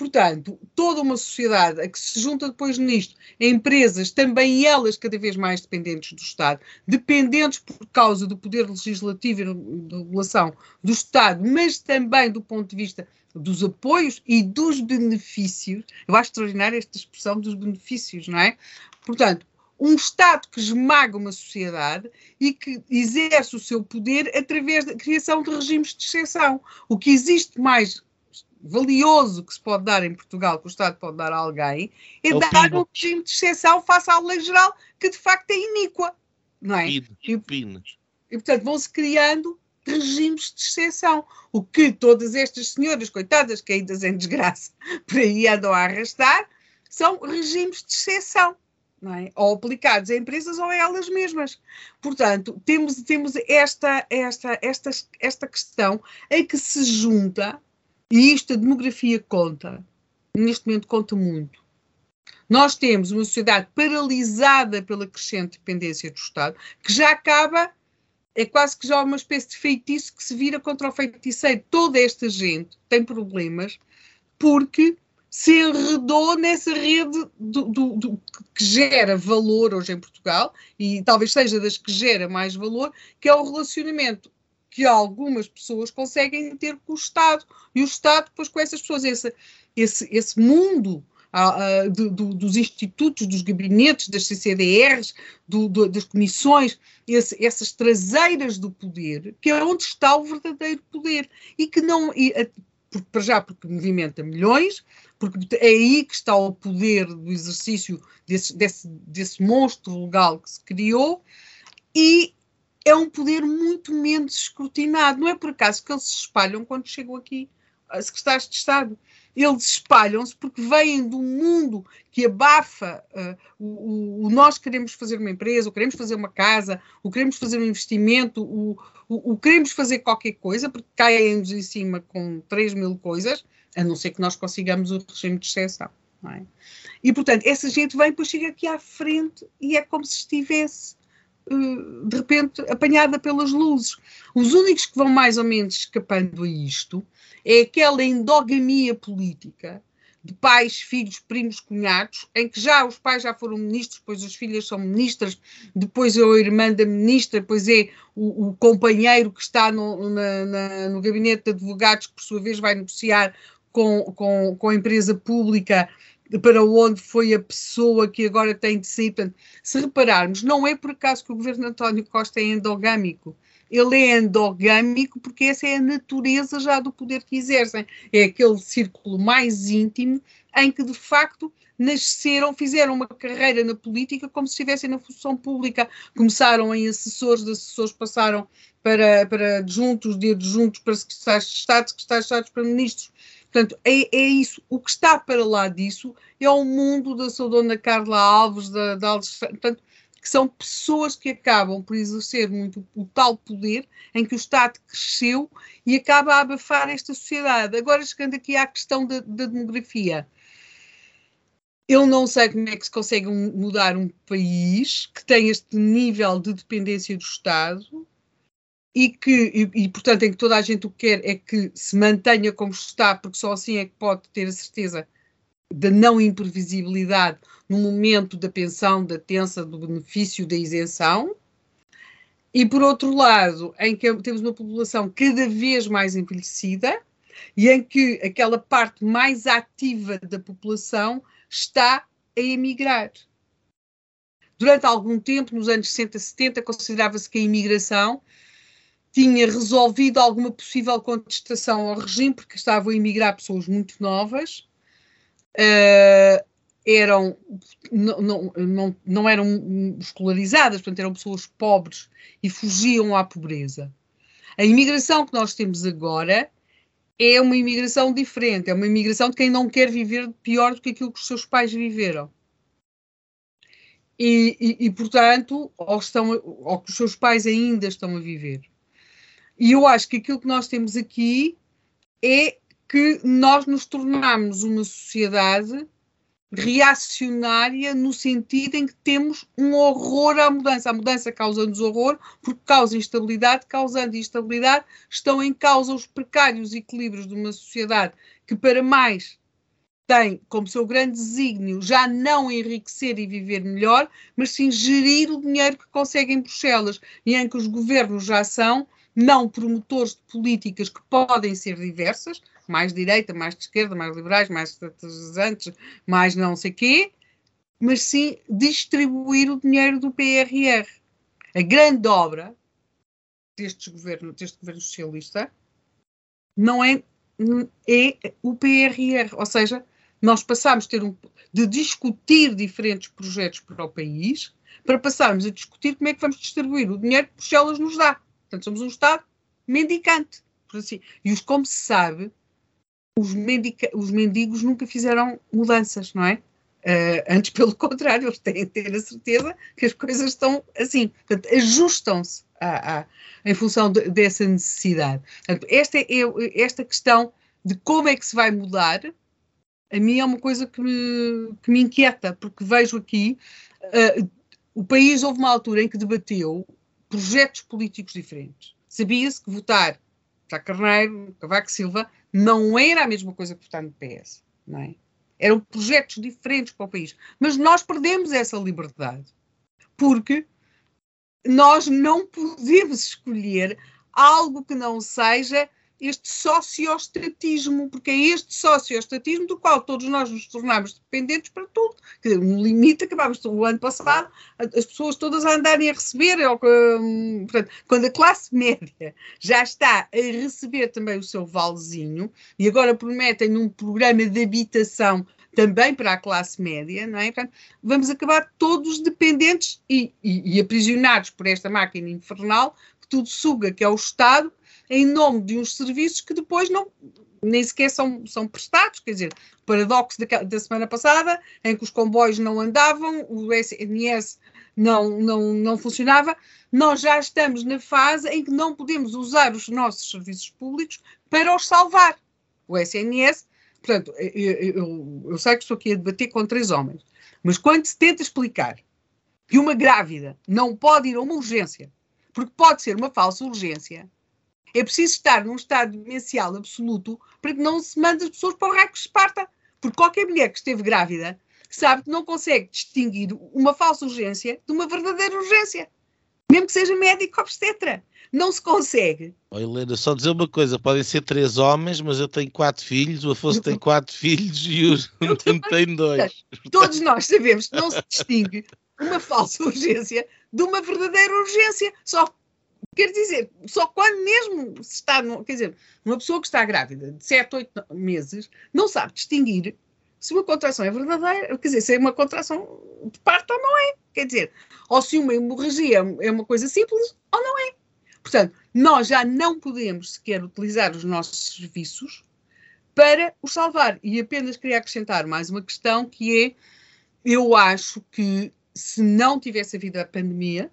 S2: Portanto, toda uma sociedade a que se junta depois nisto, empresas, também elas cada vez mais dependentes do Estado, dependentes por causa do poder legislativo e da regulação do Estado, mas também do ponto de vista dos apoios e dos benefícios. Eu acho extraordinária esta expressão dos benefícios, não é? Portanto, um Estado que esmaga uma sociedade e que exerce o seu poder através da criação de regimes de exceção. O que existe mais valioso que se pode dar em Portugal, que o Estado pode dar a alguém, é, é dar um regime de exceção face à lei geral, que de facto é iníqua, não é? E, e, portanto vão-se criando regimes de exceção. O que todas estas senhoras, coitadas, caídas em desgraça, [LAUGHS] por aí andam a arrastar, são regimes de exceção. É? ou aplicados a empresas ou a elas mesmas. Portanto, temos, temos esta, esta, esta, esta questão em que se junta, e isto a demografia conta, neste momento conta muito. Nós temos uma sociedade paralisada pela crescente dependência do Estado, que já acaba, é quase que já uma espécie de feitiço que se vira contra o feiticeiro. Toda esta gente tem problemas porque se enredou nessa rede do, do, do, que gera valor hoje em Portugal, e talvez seja das que gera mais valor, que é o relacionamento que algumas pessoas conseguem ter com o Estado. E o Estado, depois, com essas pessoas, esse, esse, esse mundo uh, uh, do, dos institutos, dos gabinetes, das CCDRs, das comissões, esse, essas traseiras do poder, que é onde está o verdadeiro poder. E que não. E, para já porque movimenta milhões, porque é aí que está o poder do exercício desse, desse, desse monstro legal que se criou e é um poder muito menos escrutinado. Não é por acaso que eles se espalham quando chegam aqui a secretários de Estado. Eles espalham-se porque vêm um mundo que abafa uh, o, o, nós queremos fazer uma empresa, ou queremos fazer uma casa, ou queremos fazer um investimento, o, o, o queremos fazer qualquer coisa, porque caem-nos em cima com 3 mil coisas, a não ser que nós consigamos o regime de exceção. É? E, portanto, essa gente vem, depois chega aqui à frente e é como se estivesse, uh, de repente, apanhada pelas luzes. Os únicos que vão mais ou menos escapando a isto é aquela endogamia política de pais, filhos, primos, cunhados, em que já os pais já foram ministros, depois as filhas são ministras, depois é a irmã da ministra, depois é o, o companheiro que está no, na, na, no gabinete de advogados, que por sua vez vai negociar com, com, com a empresa pública para onde foi a pessoa que agora tem de sair. Portanto, se repararmos, não é por acaso que o governo António Costa é endogâmico. Ele é endogâmico porque essa é a natureza já do poder que exercem. É aquele círculo mais íntimo em que, de facto, nasceram, fizeram uma carreira na política como se estivessem na função pública. Começaram em assessores, de assessores passaram para, para adjuntos, de adjuntos para secretários de Estado, secretários de Estado para ministros. Portanto, é, é, isso. O que está para lá disso é o mundo da sua dona Carla Alves, da, da Portanto, que são pessoas que acabam por exercer muito o tal poder em que o Estado cresceu e acaba a abafar esta sociedade. Agora, chegando aqui à questão da, da demografia. Eu não sei como é que se consegue mudar um país que tem este nível de dependência do Estado e que, e, e, portanto, em que toda a gente o que quer é que se mantenha como está, porque só assim é que pode ter a certeza da não imprevisibilidade no momento da pensão, da tensa, do benefício da isenção. E, por outro lado, em que temos uma população cada vez mais envelhecida e em que aquela parte mais ativa da população está a emigrar. Durante algum tempo, nos anos 60, 70, considerava-se que a imigração tinha resolvido alguma possível contestação ao regime, porque estavam a emigrar pessoas muito novas, uh, eram, não, não, não, eram escolarizadas, portanto eram pessoas pobres e fugiam à pobreza. A imigração que nós temos agora é uma imigração diferente, é uma imigração de quem não quer viver pior do que aquilo que os seus pais viveram. E, e, e portanto, ou, estão, ou que os seus pais ainda estão a viver. E eu acho que aquilo que nós temos aqui é que nós nos tornamos uma sociedade reacionária no sentido em que temos um horror à mudança. A mudança causa-nos horror porque causa instabilidade, causando instabilidade estão em causa os precários equilíbrios de uma sociedade que para mais tem como seu grande desígnio já não enriquecer e viver melhor, mas sim gerir o dinheiro que consegue em Bruxelas e em que os governos já são não promotores de políticas que podem ser diversas, mais direita, mais de esquerda, mais liberais, mais estatizantes, mais não sei quê, mas sim distribuir o dinheiro do PRR. A grande obra deste governo, deste governo socialista não é, é o PRR, ou seja, nós passámos ter um, de discutir diferentes projetos para o país para passarmos a discutir como é que vamos distribuir o dinheiro que Bruxelas nos dá. Portanto, somos um Estado mendicante. Assim. E os, como se sabe, os, mendica, os mendigos nunca fizeram mudanças, não é? Uh, antes, [LAUGHS] pelo contrário, eles têm de ter a certeza que as coisas estão assim. Portanto, ajustam-se em função de, dessa necessidade. Portanto, esta, é, esta questão de como é que se vai mudar, a mim é uma coisa que me, que me inquieta, porque vejo aqui uh, o país houve uma altura em que debateu projetos políticos diferentes. Sabia-se que votar para Carneiro, Cavaco Silva, não era a mesma coisa que votar no PS, não é? Eram projetos diferentes para o país. Mas nós perdemos essa liberdade. Porque nós não podemos [LAUGHS] escolher algo que não seja este socioestatismo, porque é este socioestatismo do qual todos nós nos tornamos dependentes para tudo. No limite, acabámos o ano passado, as pessoas todas a andarem a receber, hum, portanto, quando a classe [LAUGHS] média já está a receber também o seu valezinho, e agora prometem um programa de habitação também para a classe média, não é? Portanto, vamos acabar todos dependentes e, e, e aprisionados por esta máquina infernal que tudo suga, que é o Estado, em nome de uns serviços que depois não nem sequer são, são prestados, quer dizer, paradoxo da, da semana passada, em que os comboios não andavam, o SNS não, não, não funcionava, nós já estamos na fase em que não podemos usar os nossos serviços públicos para os salvar. O SNS, portanto, eu, eu, eu sei que estou aqui a debater com três homens, mas quando se tenta explicar que uma grávida não pode ir a uma urgência, porque pode ser uma falsa urgência, é preciso estar num estado demencial absoluto para que não se mande as pessoas para o raio que esparta. Porque qualquer mulher que esteve grávida sabe que não consegue distinguir uma falsa urgência de uma verdadeira urgência. Mesmo que seja médico obstetra. Não se consegue.
S1: Oh, Helena, só dizer uma coisa: podem ser três homens, mas eu tenho quatro filhos, o Afonso tem quatro filhos e o Nuno [LAUGHS] tem dois.
S2: Todos nós sabemos que não se distingue uma falsa urgência de uma verdadeira urgência. Só Quer dizer, só quando mesmo se está, no, quer dizer, uma pessoa que está grávida de 7, 8 meses não sabe distinguir se uma contração é verdadeira, quer dizer, se é uma contração de parto ou não é. Quer dizer, ou se uma hemorragia é uma coisa simples ou não é. Portanto, nós já não podemos sequer utilizar os nossos serviços para os salvar. E apenas queria acrescentar mais uma questão que é, eu acho que se não tivesse havido a pandemia,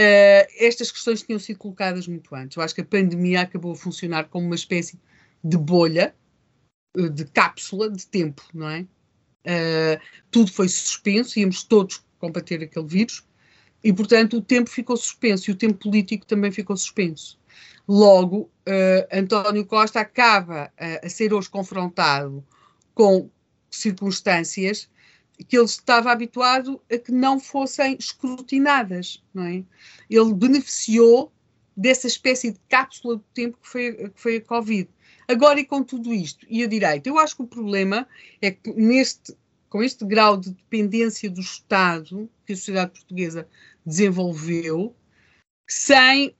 S2: Uh, estas questões tinham sido colocadas muito antes. Eu acho que a pandemia acabou a funcionar como uma espécie de bolha, uh, de cápsula de tempo, não é? Uh, tudo foi suspenso, íamos todos combater aquele vírus e, portanto, o tempo ficou suspenso e o tempo político também ficou suspenso. Logo, António Costa acaba a ser hoje confrontado com circunstâncias que ele estava habituado a que não fossem escrutinadas, não é? Ele beneficiou dessa espécie de cápsula do tempo que foi, que foi a Covid. Agora, e com tudo isto, e a direita? Eu acho que o problema é que neste, com este grau de dependência do Estado que a sociedade portuguesa desenvolveu, sem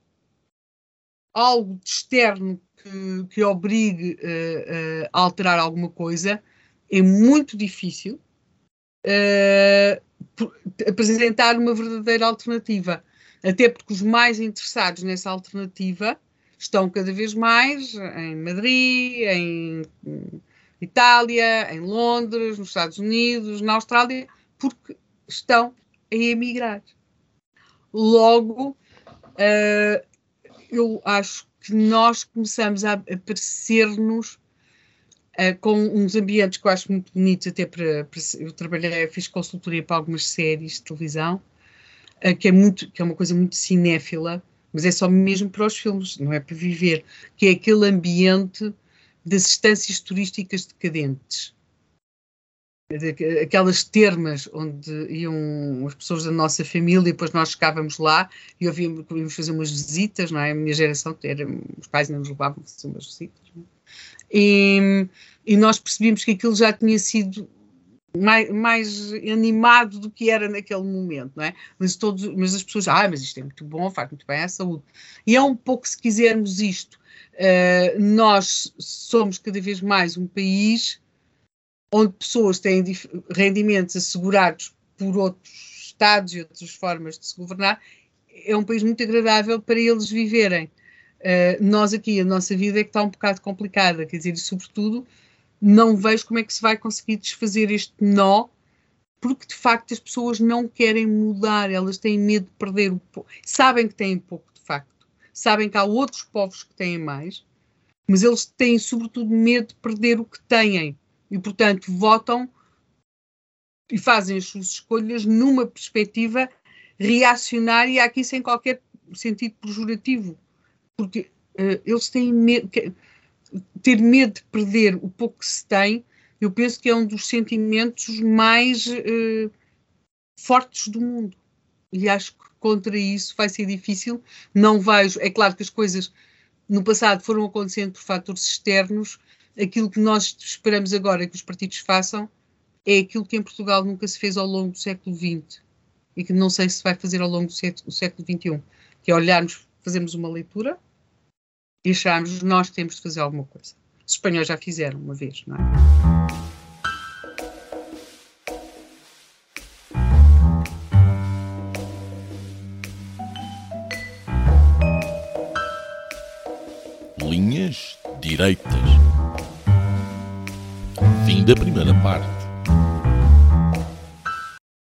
S2: algo de externo que, que obrigue uh, uh, a alterar alguma coisa, é muito difícil apresentar uma verdadeira alternativa. Até porque os mais interessados nessa alternativa estão cada vez mais em Madrid, em Itália, em Londres, nos Estados Unidos, na Austrália, porque estão a emigrar. Logo, uh, eu acho que nós começamos a aparecer-nos uh, com uns ambientes que eu acho muito bonitos, até para, para eu trabalhei, fiz consultoria para algumas séries de televisão, uh, que é muito, que é uma coisa muito cinéfila, mas é só mesmo para os filmes, não é para viver, que é aquele ambiente das estâncias turísticas decadentes. Aquelas termas onde iam as pessoas da nossa família, e depois nós chegávamos lá e ouvíamos, íamos fazer umas visitas, não é? A minha geração, era, os pais ainda nos levavam a fazer umas visitas. É? E, e nós percebemos que aquilo já tinha sido mais, mais, animado do que era naquele momento, não é? Mas, todos, mas as pessoas, ah, mas isto é muito bom, faz muito bem à saúde. E é um pouco, se quisermos isto, uh, nós somos cada vez mais um país onde pessoas têm rendimentos assegurados por outros Estados e outras formas de se governar, é um país muito agradável para eles viverem. Uh, nós aqui, a nossa vida é que está um bocado complicada, quer dizer, e sobretudo não vejo como é que se vai conseguir desfazer este nó, porque de facto as pessoas não querem mudar, elas têm medo de perder o pouco, sabem que têm pouco de facto, sabem que há outros povos que têm mais, mas eles têm sobretudo medo de perder o que têm. E portanto votam e fazem as suas escolhas numa perspectiva reacionária, aqui sem qualquer sentido pejorativo, porque uh, eles têm medo, ter medo de perder o pouco que se tem, eu penso que é um dos sentimentos mais uh, fortes do mundo. E acho que contra isso vai ser difícil. Não vejo, é claro que as coisas no passado foram acontecendo por fatores externos, aquilo que nós esperamos agora que os partidos façam é aquilo que em Portugal nunca se fez ao longo do século XX e que não sei se vai fazer ao longo do século XXI, que é olharmos, fazermos uma leitura e acharmos nós temos de fazer alguma coisa. Os espanhóis já fizeram uma vez, não é?
S1: Linhas direitas. Fim da primeira parte.